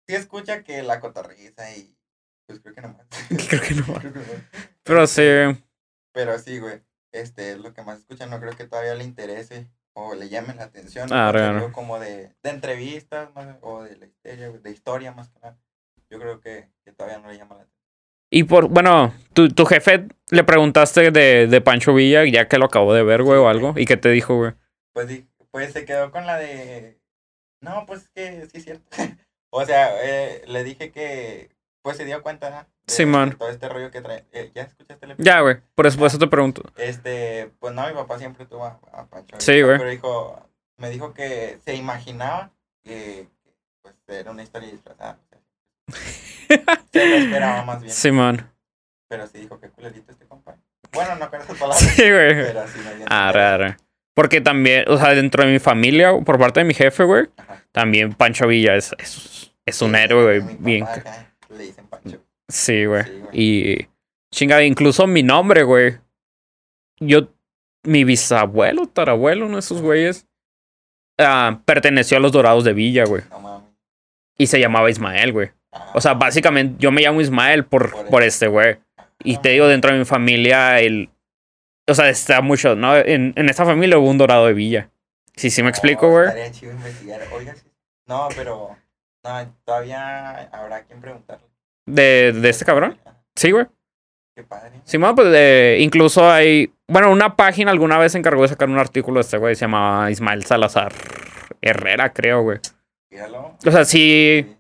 sí escucha que la cotorriza y pues creo que nomás. <laughs>
Creo que no. <laughs>
Creo que no.
Pero sí,
Pero sí, güey. Este es lo que más escucha. No creo que todavía le interese o le llame la atención.
Ah,
digo, como de, de entrevistas más, o de la historia, de historia más que nada. Yo creo que, que todavía no le llama la atención.
Y por, bueno, tu, tu jefe le preguntaste de, de Pancho Villa, ya que lo acabó de ver, güey, o algo. ¿Y qué te dijo, güey?
Pues, pues se quedó con la de. No, pues es que sí es cierto. <laughs> o sea, eh, le dije que. Pues se dio cuenta, ¿no?
Simón.
de todo este rollo que trae. Eh, ¿Ya escuchaste el
Ya, güey. Por eso, por eso te pregunto.
Este, pues no, mi papá siempre tuvo a, a Pancho.
Sí, güey.
Pero dijo, me dijo que se imaginaba que, pues era una historia disfrazada. <laughs> se lo esperaba más bien.
Simón.
Pero sí dijo que culerito este compa. Bueno, no con esas <laughs> palabras,
Sí, güey.
pero sí me dio a
Ah, raro. Porque también, o sea, dentro de mi familia, por parte de mi jefe, güey, también Pancho Villa es, es, es un
Sí,
héroe, güey. Bien.
acá Le dicen Pancho.
Sí, güey.
Sí.
Y chinga, incluso mi nombre, güey. Yo, mi bisabuelo, tarabuelo, uno de esos güeyes, ah, perteneció a los Dorados de Villa, güey.
No mames.
Y se llamaba Ismael, güey. O sea, básicamente yo me llamo Ismael por,
Por
este güey. Y te digo, dentro de mi familia, el. O sea, está mucho, ¿no? En, en esta familia hubo un dorado de Villa. Sí, sí me explico,
no,
güey.
Estaría chido investigar. Oiga, sí. No, pero. No, todavía habrá quien preguntarle.
De, de este cabrón. Sí, güey.
Qué padre.
Sí, bueno, pues eh, incluso hay. Bueno, una página alguna vez se encargó de sacar un artículo de este güey. Se llamaba Ismael Salazar Herrera, creo, güey. O sea, sí.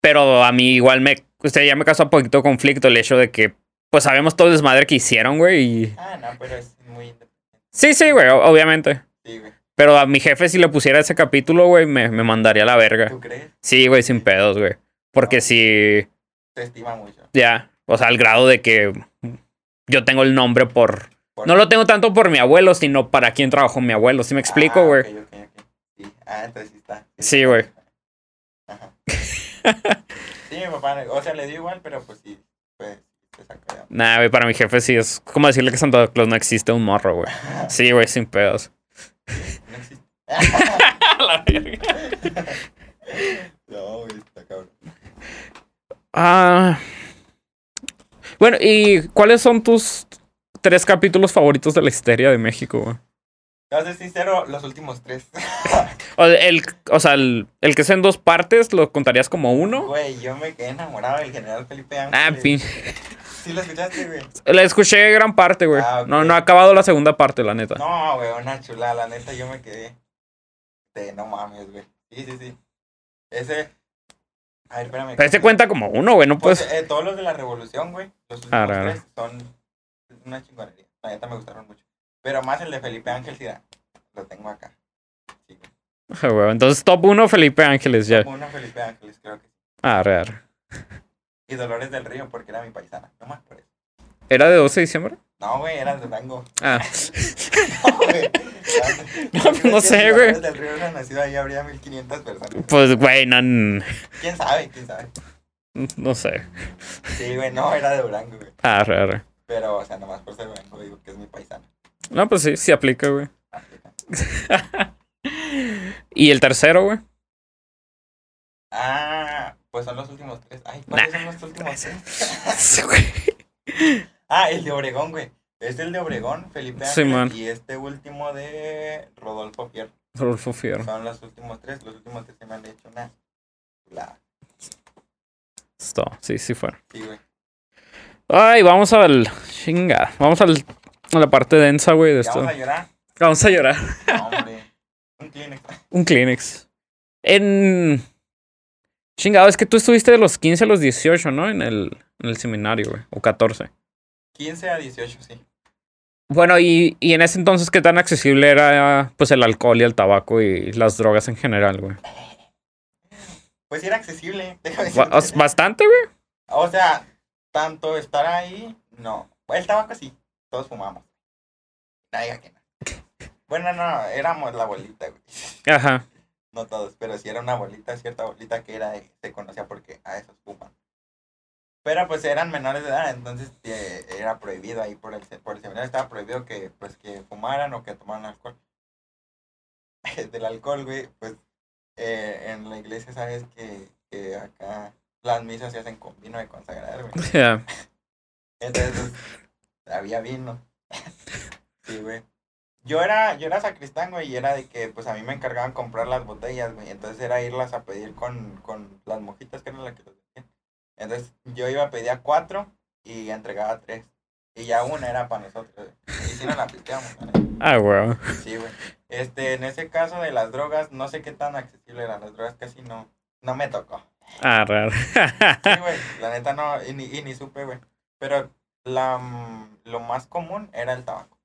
Pero a mí igual me. Usted ya me causó un poquito de conflicto el hecho de que. Pues sabemos todo el desmadre que hicieron, güey. Y.
Ah, no, pero es muy independiente.
Sí, sí, güey, obviamente.
Sí, güey.
Pero a mi jefe, si le pusiera ese capítulo, güey, me, me mandaría a la verga.
¿Tú crees?
Sí, güey, sin pedos, güey. Porque si.
Se estima mucho.
Ya. O sea, al grado de que. Yo tengo el nombre por.
Por-
No lo tengo tanto por mi abuelo, sino para quién trabajó mi abuelo. ¿Sí me explico,
Ah,
güey?
ok, ok, ok. Sí. Ah, entonces sí está.
Sí, güey.
Ajá. <laughs> Sí, mi papá, o sea, le dio igual, pero pues sí, pues, de
Nah, güey, para mi jefe sí es como decirle que Santa Claus no existe un morro, güey. <laughs> Sí, güey, sin pedos.
No existe. <laughs>
la verga.
no, güey.
Ah. Bueno, ¿y cuáles son tus tres capítulos favoritos de la histeria de México, güey?
A ser sincero, los últimos tres. <laughs>
O, el, o sea, el, el que es en dos partes, ¿lo contarías como uno?
Güey, yo me quedé enamorado del general Felipe
Ah,
Ángeles.
pin.
¿Sí lo escuchaste, güey?
La escuché gran parte, güey.
Ah.
No, no ha acabado la segunda parte, la neta.
No, güey, una chulada, la neta, yo me quedé. De no mames, güey. Sí, sí, sí. Ese. A ver, espérame.
Pero este cuenta como uno, güey, no
Pues,
pues.
eh, todos los de la revolución, güey. Los últimos
Ah, raro.
tres son una chingonería. La neta me gustaron mucho. Pero más el de Felipe Ángel, sí, lo tengo acá. Sí, güey. <laughs>
Ah, güey. Entonces, top 1, Felipe Ángeles, ya.
Una Felipe Ángeles, creo que sí.
Ah, real.
Y Dolores del Río, porque era mi paisana. No más por eso.
¿Era de 12 de diciembre?
No, güey, era de Durango.
Ah, <laughs>
No, güey.
No, pues, no sé, güey.
del Río hubiera nacido ahí, habría 1500 personas.
pues, güey, no,
¿Quién sabe? ¿Quién sabe?
no sé.
Sí, güey, no, era de Durango, güey.
Ah, real.
Pero, o sea, nomás por ser Durango digo que es mi paisana.
No, pues sí, sí aplica, güey.
África. <laughs>
¿Y el tercero, güey?
Ah, pues son los últimos tres. Ay, ¿cuáles son los últimos tres? <laughs>
Sí, güey.
Ah, el de Obregón, güey. Es el de Obregón, Felipe
Sí, man.
y este último de Rodolfo Fierro.
Rodolfo Fierro.
Son los últimos tres. Los últimos tres se me han hecho una. La...
Esto, sí, sí fueron.
Sí, güey.
Ay, vamos al. Chinga. Vamos al, a la parte densa, güey, de
¿Ya
esto.
vamos a llorar?
Vamos a llorar.
No, <laughs> hombre. Un Kleenex.
Un Kleenex. En. Chingado, es que tú estuviste de los 15 a los 18, ¿no? En el, en el seminario, güey. O 14.
15 a 18, sí.
Bueno, y, y en ese entonces, ¿qué tan accesible era pues el alcohol y el tabaco y las drogas en general, güey?
Pues era accesible. <laughs> déjame
Ba-
decirte.
Bastante, güey.
O sea, tanto estar ahí, no. El tabaco sí, todos fumamos. Nadie que no. <laughs> Bueno, no, éramos la bolita, güey.
Ajá.
No todos, pero sí era una bolita, cierta bolita que era se conocía porque a esos fuman. Pero pues eran menores de edad, entonces eh, era prohibido ahí por el, por el seminario, estaba prohibido que pues que fumaran o que tomaran alcohol. <laughs> Del alcohol, güey, pues eh, en la iglesia sabes que, que acá las misas se hacen con vino de consagrar, güey. <laughs>
Ya.
Entonces, pues, había vino. <laughs> Sí, güey. Yo era, yo era sacristán, güey, y era de que, pues, a mí me encargaban comprar las botellas, güey. Entonces era irlas a pedir con, con las mojitas que eran las que los. Entonces, yo iba a pedir a cuatro y entregaba tres. Y ya una era para nosotros. Y si no la pisteamos. <laughs>
Ah, güey.
Sí, güey. Este, en ese caso de las drogas, no sé qué tan accesible eran. Las drogas casi no, no me tocó.
Ah, raro.
Sí, <laughs> güey, la neta no, y ni, y ni supe, güey. Pero la, mm, lo más común era el tabaco.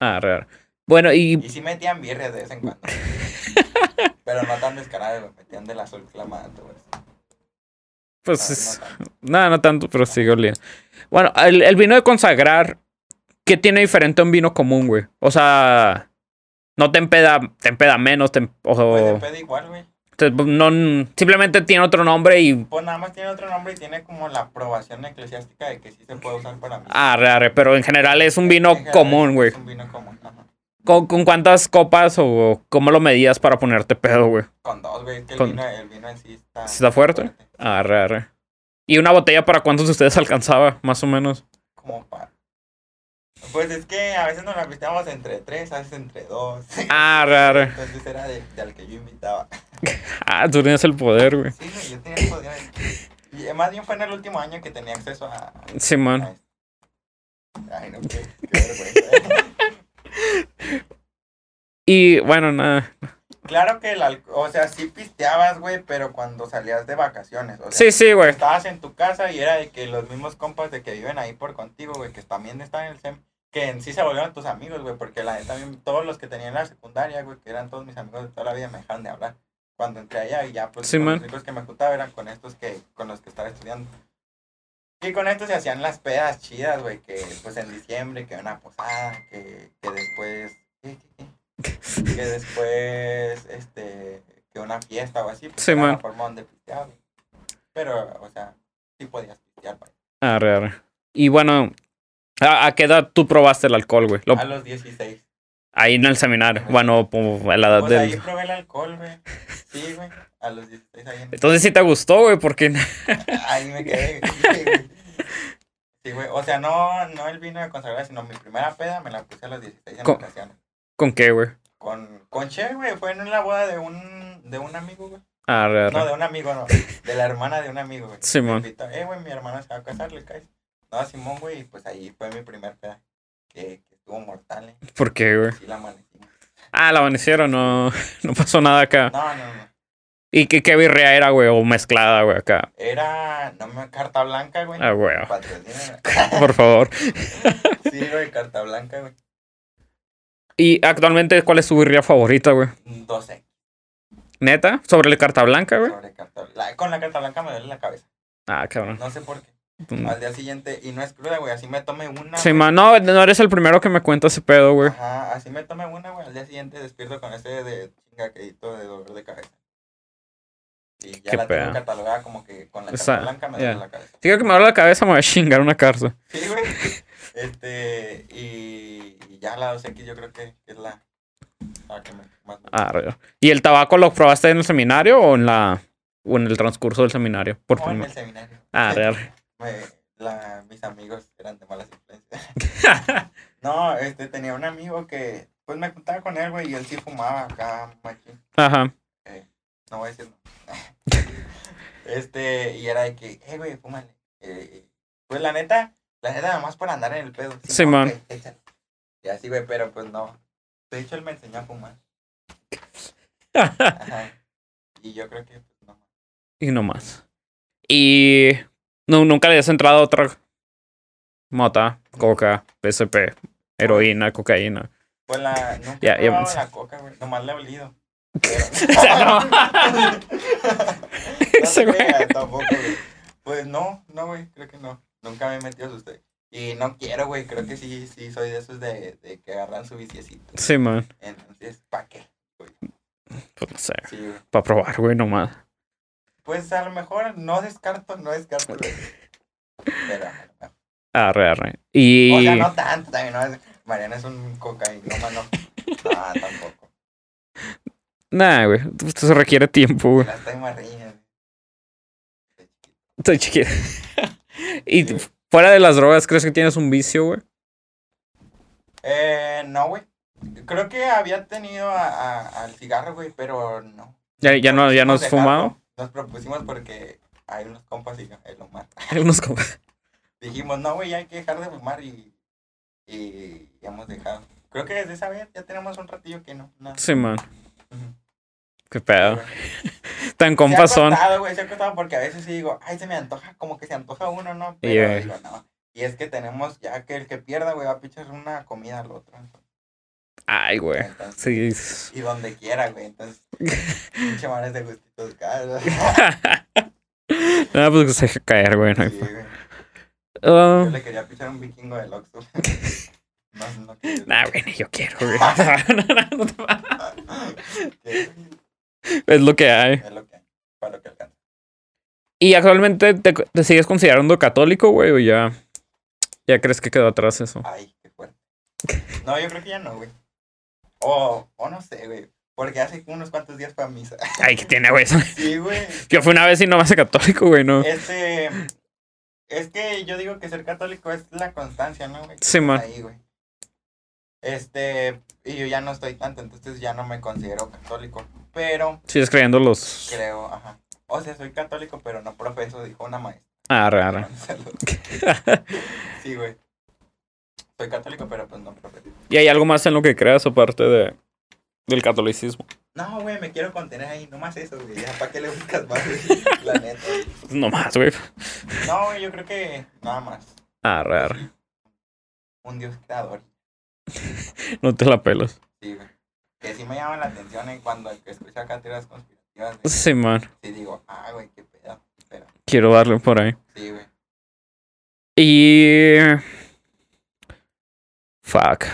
ah, raro. Bueno, y
Y sí metían birrias de vez en cuando. <laughs> Pero no tan descaradas. Metían del azul flamante, güey.
Pues
no. <laughs>
Nada, no tanto, pero sigue oliendo. Bueno, el, el vino de consagrar, ¿qué tiene diferente a un vino común, güey? O sea, no te empeda, te empeda menos, te, em- o,
Pues depende igual, güey.
te- no, simplemente tiene otro nombre y...
Pues nada más tiene otro nombre y tiene como la aprobación eclesiástica de que sí se puede usar para mí.
Arre, arre, pero en general es un vino común, güey.
Es un vino común, ajá.
¿Con, con cuántas copas o cómo lo medías para ponerte pedo, güey?
Con dos, güey. Es que el,
Con-
vino, el vino en sí está...
¿Sí está fuerte? Arre, arre. ¿Y una botella para cuántos de ustedes alcanzaba, más o menos?
Como para... Pues es que a veces nos la pisteamos entre tres, a veces entre dos. <laughs>
Arre, arre.
Entonces era de, de al que yo invitaba. <laughs>
Ah, tú tienes el poder, güey.
Sí, güey, yo tenía el poder. Y más bien fue en el último año que tenía acceso a.
Simón.
esto. Ay, no, qué, qué vergüenza. <laughs>
Y bueno, nada.
claro que el alcohol, o sea, sí pisteabas, güey, pero cuando salías de vacaciones. O sea,
Sí, sí, güey.
estabas en tu casa y era de que los mismos compas de que viven ahí por contigo, güey, que también están en el SEM, que en sí se volvieron tus amigos, güey, porque la también todos los que tenían la secundaria, güey, que eran todos mis amigos de toda la vida, me dejaron de hablar. Cuando entré allá y ya, pues,
Sí,
los únicos que me juntaba eran con estos que, con los que estaba estudiando. Y con estos se hacían las pedas chidas, güey, que pues en diciembre, que una posada, que, que después, que después, este, que una fiesta o así, pues
Sí,
era
man.
la forma donde pisteaba, güey. Pero, o sea, sí podías pistear, güey.
Arre, arre. Y bueno, ¿a, a qué edad tú probaste el alcohol, güey? Lo-
A los 16.
Ahí en el seminario. Bueno, a la edad
Pues ahí
del...
probé el alcohol, güey. Sí, güey. A los 16 ahí en...
Entonces sí te gustó, güey, porque...
Ahí me quedé. Sí, güey. Sí, güey. O sea, no, no el vino de consagrar, sino mi primera peda me la puse a los 16 en
Co-
vacaciones.
¿Con qué, güey?
Con, con Che, güey. Fue en la boda de un, de un amigo, güey.
Arre, arre.
No, de un amigo, no. De la hermana de un amigo, güey.
Simón.
Eh, güey, mi hermana se va a casar, le caes. No, Simón, güey, y pues ahí fue mi primer peda. Que estuvo mortal, eh.
¿Por qué, güey?
Sí la amanecimos.
Ah, la amanecieron, no, <laughs> no pasó nada acá.
No, no, no.
¿Y qué, qué birria era, güey? O mezclada, güey, acá.
Era, no me, carta blanca, güey.
Ah, güey. <laughs> Por favor.
Sí, güey, carta blanca, güey.
¿Y actualmente cuál es tu birria favorita, güey?
12.
¿Neta? ¿Sobre la carta blanca, güey?
sobre carta la- Con la carta blanca me duele la cabeza.
Ah, cabrón.
No sé por qué.
Mm.
Al día siguiente, y no es cruda, güey, así me tomé una.
Sí, man. No, no eres el primero que me cuenta ese pedo, güey.
Ajá, así me tomé una, güey. Al día siguiente despierto con ese de chingaquedito de dolor de cabeza. Y ya
Qué
la
pedo.
tengo catalogada como que con la carta blanca me duele
ya.
la cabeza.
Si creo que me duele la cabeza, me voy a chingar una carta.
Sí, güey. Este, y, y ya la 2X yo creo que es la, la que me, más
Ah, re- ¿Y el tabaco lo probaste en el seminario o en la o en el transcurso del seminario? Por
No, en el seminario.
Ah, <laughs> re- re.
Me- la, mis amigos eran de malas influencias. <laughs> no, este, tenía un amigo que, pues me juntaba con él, güey, y él sí fumaba acá, machín.
Ajá.
No voy a decir no. <laughs> este, y era de que, eh, güey, fúmale. Eh, pues la neta, la neta, nada más por andar en el pedo.
Sí, man.
Y así, güey, pero pues no. De hecho, él me enseñó a fumar. <laughs> Ajá. Y yo creo que, pues no.
y no más. Y no, nunca le has entrado a otra mota, coca, PSP, heroína, cocaína.
Pues la, nunca
Ya,
he probado
pensé.
la coca, güey. Nomás la he olido. <laughs> Pero...
sea, no. <laughs>
no
güey.
tampoco, güey. Pues no, no, güey, creo que no. Nunca me he metido a usted. Y no quiero, güey, creo que sí, sí, soy de esos de, de que agarran su viciecito.
Sí, man.
Entonces, ¿para qué?
Pues no sé.
Sí, güey.
Para probar, güey, nomás.
Pues a lo mejor no descarto, no descarto. Pero, mejor.
Arre, arre. Y.
o sea, no tanto, también, no es... Mariana es un cocaína, no. <laughs> No, tampoco.
Nah, güey. Esto se requiere tiempo, güey.
La estoy marriña.
Estoy chiquita. <laughs> y fuera de las drogas, ¿crees que tienes un vicio, güey?
Eh, no, güey. Creo que había tenido a- a- al cigarro, güey, pero no.
Ya, ya no, ya no has
Propusimos
fumado.
Nos propusimos porque hay unos compas y el Omar. <laughs>
Unos compas. <laughs>
Dijimos, no, güey, hay que dejar de fumar y, y hemos dejado. Creo que desde esa vez ya tenemos un ratillo que no. no.
Sí, man. Qué pedo. <laughs> Tan
Se ha
compas son.
costado, güey, se ha costado porque a veces sí digo, ay, se me antoja, como que se antoja uno, ¿no? Pero
Yeah.
digo, no. Y es que tenemos ya que el que pierda, güey, va a pichar una comida al otro.
Ay, güey.
Entonces,
Sí.
Y donde quiera, güey. Entonces, <laughs> pinche manes de gustitos caros. <laughs> <laughs>
Nada, pues que se deja caer, güey. no
Sí, güey.
Ah,
Yo le quería pichar un vikingo del Oxxo. No, no quiero.
nah, güey, ni yo quiero, güey. No es lo que hay.
Es lo que hay, para lo que alcanza.
¿Y actualmente te, te sigues considerando católico, güey? ¿O ya, ya crees que quedó atrás eso?
Ay, qué fuerte. No, yo creo que ya no, güey. O, o no sé, güey. Porque hace unos cuantos días fue a misa. <laughs>
Ay, ¿qué tiene, güey? <laughs>
Sí, güey.
Yo fui una vez y no me hace católico, güey, ¿no?
Este. Es que yo digo que ser católico es la constancia, ¿no, güey?
Sí, man.
Ahí, güey. Este. Y yo ya no estoy tanto, entonces ya no me considero católico. Pero
Sigues creyendo los...
creo, ajá. O sea, soy católico, pero no profeso, dijo una maestra.
Ah, arre. <laughs>
Sí, güey. Soy católico, pero pues no profeso.
¿Y hay algo más en lo que creas aparte de, del catolicismo?
No, güey, me quiero contener ahí. Nomás eso, güey. ¿para qué le buscas más, güey? <laughs> La neta.
No más, güey.
No, güey, yo creo que nada más.
Arre, arre.
Un Dios creador. <laughs>
No te la pelas.
Sí, güey. Que sí me llama la atención en cuando escucha acá teorías conspirativas. güey,
Sí, man.
Sí, digo, ah, güey, qué pedo. Pero,
Quiero darle por ahí.
sí, güey.
Y... Fuck.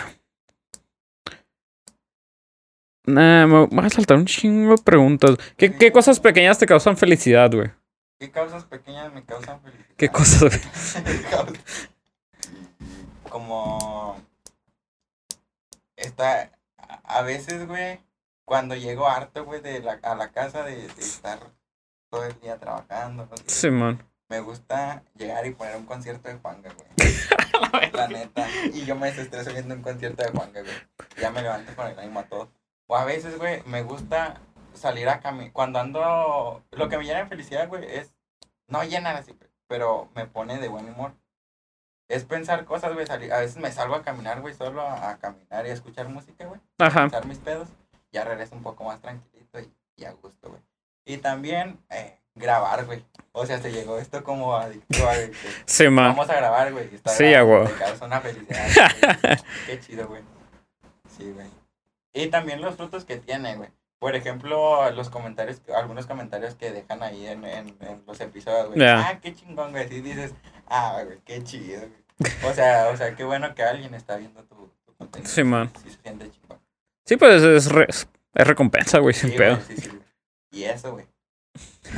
Nah, me voy a saltar un chingo de preguntas. ¿Qué, qué cosas pequeñas te causan felicidad, güey?
¿Qué causas pequeñas me causan felicidad?
¿Qué cosas, <laughs>
Como. Está. A veces, güey, cuando llego harto, güey, de la, a la casa de, de estar todo el día trabajando,
Sí, man.
Me gusta llegar y poner un concierto de Juanga, güey. <laughs> La neta. Y yo me desestreso viendo un concierto de Juanga, güey. Ya me levanto con el ánimo a todo. O a veces, güey, me gusta salir a caminar. Cuando ando. Lo que me llena de felicidad, güey, es. No llenar así, pero me pone de buen humor. Es pensar cosas, güey. salir- A veces me salgo a caminar, güey, solo a, a caminar y a escuchar música, güey.
Ajá.
Echar mis pedos. Ya regreso un poco más tranquilito y, y a gusto, güey. Y también eh, grabar, güey. O sea, se llegó esto como adicto a de que <laughs>
Sí, man.
Vamos a grabar, güey. está
Sí,
causa una felicidad. güey. <laughs> Qué chido, güey. Sí, güey. Y también los frutos que tiene, güey. Por ejemplo, los comentarios, algunos comentarios que dejan ahí en, en, en los episodios, güey. Ah, qué chingón, güey. Sí dices, ah, güey, qué chido, güey. O sea, o sea, qué bueno que alguien está viendo tu, tu contenido.
Sí, man.
Sí se siente chingón.
Sí, pues es, re- es recompensa, güey, sin
Sí,
pedo.
güey, sí, sí. Y eso, güey.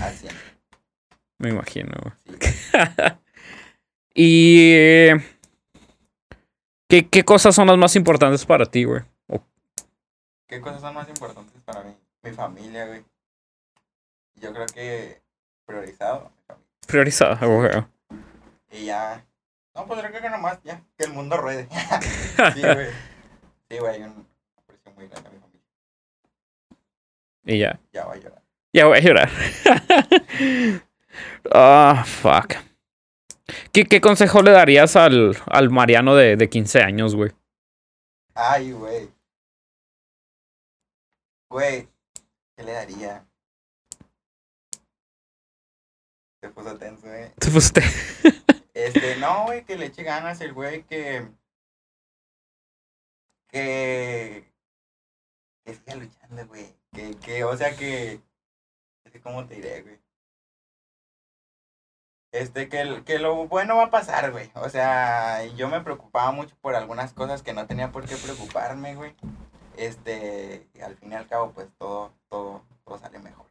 Al 100.
Me imagino.
Sí, <laughs>
y. eh, ¿qué, ¿Qué cosas son las más importantes para ti, güey?
¿Qué cosas son más importantes para mí? Mi familia, güey. Yo creo que priorizado.
Priorizada, güey.
Y ya. No, pues yo creo que nomás, ya. Que el mundo ruede. <laughs> sí, güey. Sí, güey, hay un aprecio muy grande a mi familia. <laughs>
Y ya.
Ya va a llorar.
Ya voy a llorar. <laughs> Ah, fuck. ¿Qué, ¿Qué consejo le darías al, al Mariano de, de 15 años, güey?
Ay, güey. Güey, ¿qué le daría? Se puso tenso, eh.
Se fue usted. <laughs>
Este, no, güey, que le eche ganas el güey que. Que. Que siga luchando, güey. Que, que, o sea, que. No sé cómo te diré, güey. Este, que, que lo bueno va a pasar, güey. O sea, yo me preocupaba mucho por algunas cosas que no tenía por qué preocuparme, güey. Este, y al fin y al cabo, pues todo, todo, todo sale mejor.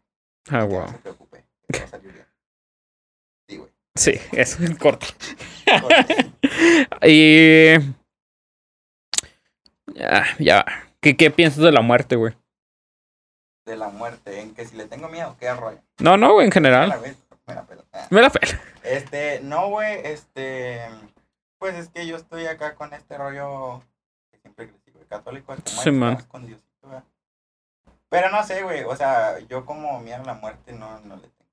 Ah,
Que
wow.
No se preocupe, que todo va a salir bien. Sí, güey.
Sí, eso es corto.
Corte. <laughs>
Y. Ya, ya. ¿Qué, ¿Qué piensas de la muerte, güey?
De la muerte, en que si le tengo miedo, qué rollo.
No, no, güey, en general.
me la pela. Ah.
Me la pela. <laughs>
Este, no, güey, este, pues es que yo estoy acá con este rollo que siempre crecí, güey, católico, como
Sí, man.
con Diosito, güey. Pero no sé, güey, o sea, yo como miedo a la muerte no, no le tengo.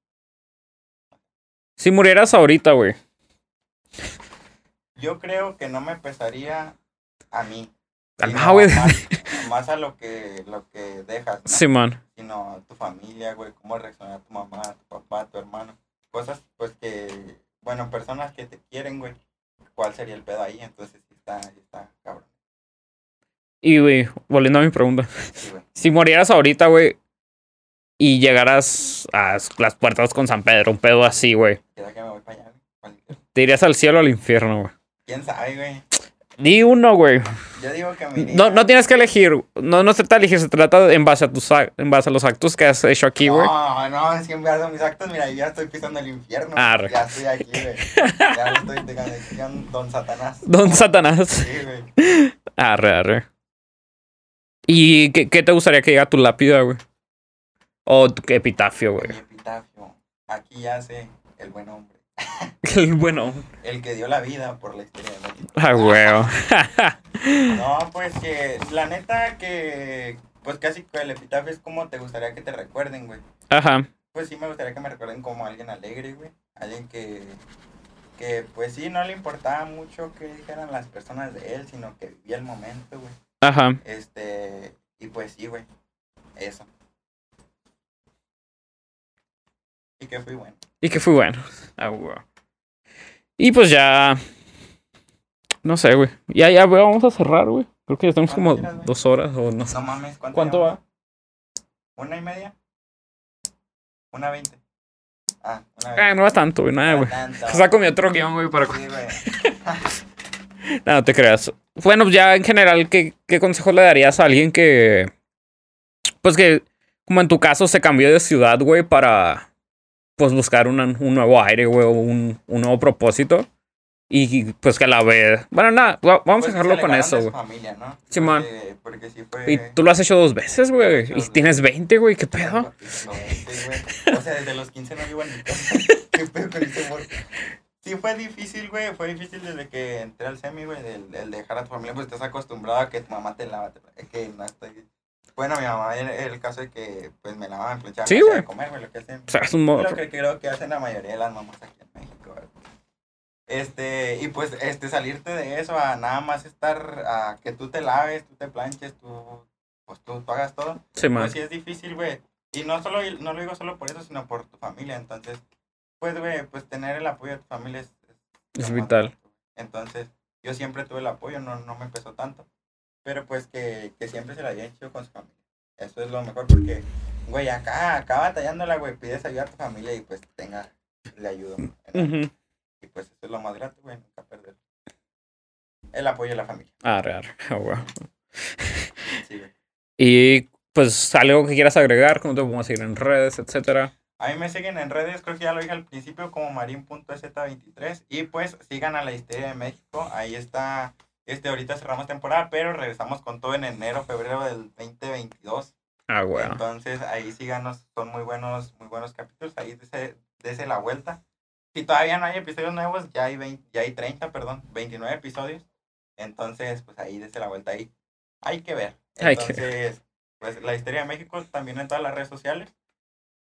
Si murieras ahorita, güey.
Yo creo que no me pesaría a mí.
Calma,
sino
güey.
Más, a lo que, lo que dejas, ¿no?
Sí, man.
sino a tu familia, güey, cómo reacciona tu mamá, tu papá, tu hermano. Cosas, pues que, bueno, personas que te quieren, güey. ¿Cuál sería el pedo ahí? Entonces, está, está, cabrón.
Y, güey, volviendo a mi pregunta.
Sí. <laughs>
Si murieras ahorita, güey, y llegaras a las puertas con San Pedro, un pedo así, güey.
¿Será que me voy para allá, güey? ¿Cuál-
¿Te irías al cielo o al infierno, güey?
¿Quién sabe, güey?
Di uno, güey.
Yo digo que me.
No, no tienes que elegir. No, no se trata de elegir, se trata en base a tus en base a los actos que has hecho aquí, güey.
No, no, es que en verdad mis actos, mira, yo ya estoy pisando el infierno.
Arre.
Ya estoy aquí, güey. <laughs> Ya estoy de Don Satanás.
Don Satanás.
Sí, güey. <laughs>
Arre, arre. ¿Y qué, qué te gustaría que diga tu lápida, güey? O tu epitafio,
Mi
güey.
epitafio. Aquí yace el buen hombre. <laughs>
El bueno.
El que dio la vida por la historia de México.
Ah, güey. <laughs> <laughs>
No, pues que la neta que pues casi que el epitafio es como te gustaría que te recuerden, güey.
Ajá.
Pues sí me gustaría que me recuerden como alguien alegre, güey. Alguien que que pues sí no le importaba mucho que dijeran las personas de él, sino que vivía el momento, güey.
Ajá.
Este, y pues sí, güey. Eso. Y que fui bueno.
Y que fue bueno. Ah. Y pues ya. No sé, güey. Ya, ya, güey, vamos a cerrar, güey. Creo que ya estamos como dos horas o no.
No mames, ¿cuánto,
¿Cuánto va?
¿Una y media? ¿Una veinte? Ah, una veinte.
Ah, no va tanto, güey. Nada,
No
güey.
tanto.
Saco mi otro guion, güey, para...
Sí, güey. <laughs>
No, no te creas. Bueno, ya en general, ¿qué, ¿qué consejo le darías a alguien que... Pues que, como en tu caso, se cambió de ciudad, güey, para... Pues buscar una- un nuevo aire, güey, o un, un nuevo propósito. Y pues que a la vez... Bueno, nada, va- vamos
Pues
a dejarlo con eso, güey.
¿no?
Simón.
Porque, porque sí fue...
Y tú lo has hecho dos veces, güey. Y tienes 20, güey. ¿Qué pedo?
No, sí, güey. O sea, desde los 15 no vivo en mi casa. <laughs> ¿Qué pedo con ese morro? Sí, fue difícil, güey. Fue difícil desde que entré al semi, güey. El, el dejar a tu familia, pues estás acostumbrado a que tu mamá te lava. te- Que no estoy. Bueno, mi mamá era el caso de que, pues me lavaban, planchaban,
Sí, güey.
comer, güey, lo que hacen.
O sea, es un
Lo
morro.
que creo que hacen la mayoría de las mamás aquí en México, güey. Este, y pues, este, salirte de eso a nada más estar, a que tú te laves, tú te planches, tú, pues tú, tú hagas todo.
Sí, man.
Pues sí es difícil, güey. Y no solo, no lo digo solo por eso, sino por tu familia. Entonces, pues, güey, pues tener el apoyo de tu familia es...
Es
lo más
vital.
Entonces, yo siempre tuve el apoyo, no, no me empezó tanto. Pero pues que, que siempre se la había hecho con su familia. Eso es lo mejor porque, güey, acá, acá batallándola, güey, pides ayuda a tu familia y pues tenga, le ayudo. Y pues eso es lo más grato, güey, nunca perder. El apoyo de la familia.
Arre, arre. <laughs> Ah.
Sí, güey.
Y pues algo que quieras agregar, cómo te podemos seguir en redes, etcétera.
A mí me siguen en redes, creo que ya lo dije al principio, como marin.z23. Y pues sigan a la Histeria de México. Ahí está. Este, ahorita cerramos temporada, pero regresamos con todo en enero, febrero del 2022.
Ah, güey.
Entonces ahí síganos, son muy buenos, muy buenos capítulos. Ahí dese, dese la vuelta. Si todavía no hay episodios nuevos, ya hay 20, ya hay 30, perdón, 29 episodios. Entonces, pues ahí dese la vuelta ahí. Hay que ver.
Que
Entonces, pues la Histeria de México también en todas las redes sociales.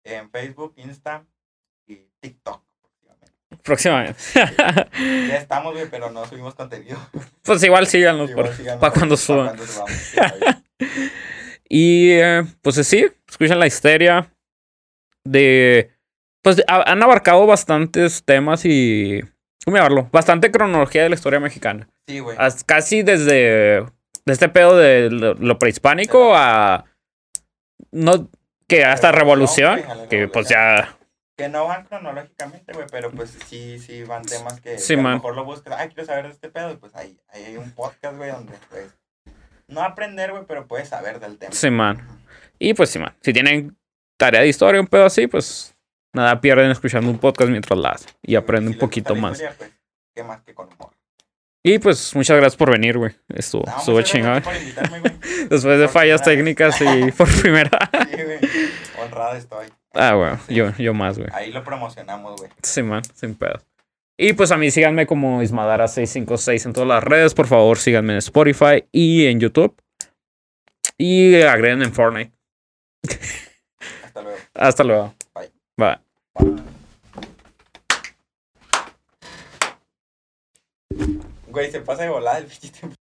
En Facebook, Insta y TikTok. Próximamente. <laughs> Ya estamos, güey, pero no subimos contenido.
pues igual síganos
Igual
por-
síganos
para cuando suban.
cuando subamos, bien. <laughs>
Y eh, pues sí, escuchan la histeria de... Pues ha- han abarcado bastantes temas y... ¿Cómo llamarlo? Bastante cronología de la historia mexicana.
Sí, güey.
As- Casi desde... De este pedo de lo, lo prehispánico a... No... Que hasta
Revolución,
revolución. Que pues ya...
Que no van cronológicamente, güey, pero pues sí, sí van temas que,
Sí,
que a lo mejor lo buscas. Ay, quiero saber de este pedo. Y pues ahí, ahí hay un podcast, güey, donde pues. No aprender, güey, pero puedes saber del tema.
Sí, man. Y pues sí, man. Si tienen tarea de historia, un pedo así, pues... Nada pierden escuchando un podcast mientras la hacen. Y aprenden
Si
un poquito más.
historia, pues, qué más que con humor.
Y pues muchas gracias por venir, güey. Estuvo,
No,
estuvo chingón. <laughs> Después de
Por
fallas
primera
técnicas y <laughs> por primera.
Sí, güey. Honrado estoy.
Ah, güey.
Sí.
Yo, yo más, güey.
Ahí lo promocionamos, güey.
Sí, man. Sin pedos. Y pues a mí síganme como Ismadara656 en todas las redes. Por favor, síganme en Spotify y en YouTube. Y agreguen en Fortnite.
Hasta luego.
Hasta luego.
Bye.
Bye.
Güey, se pasa de volada el pinche.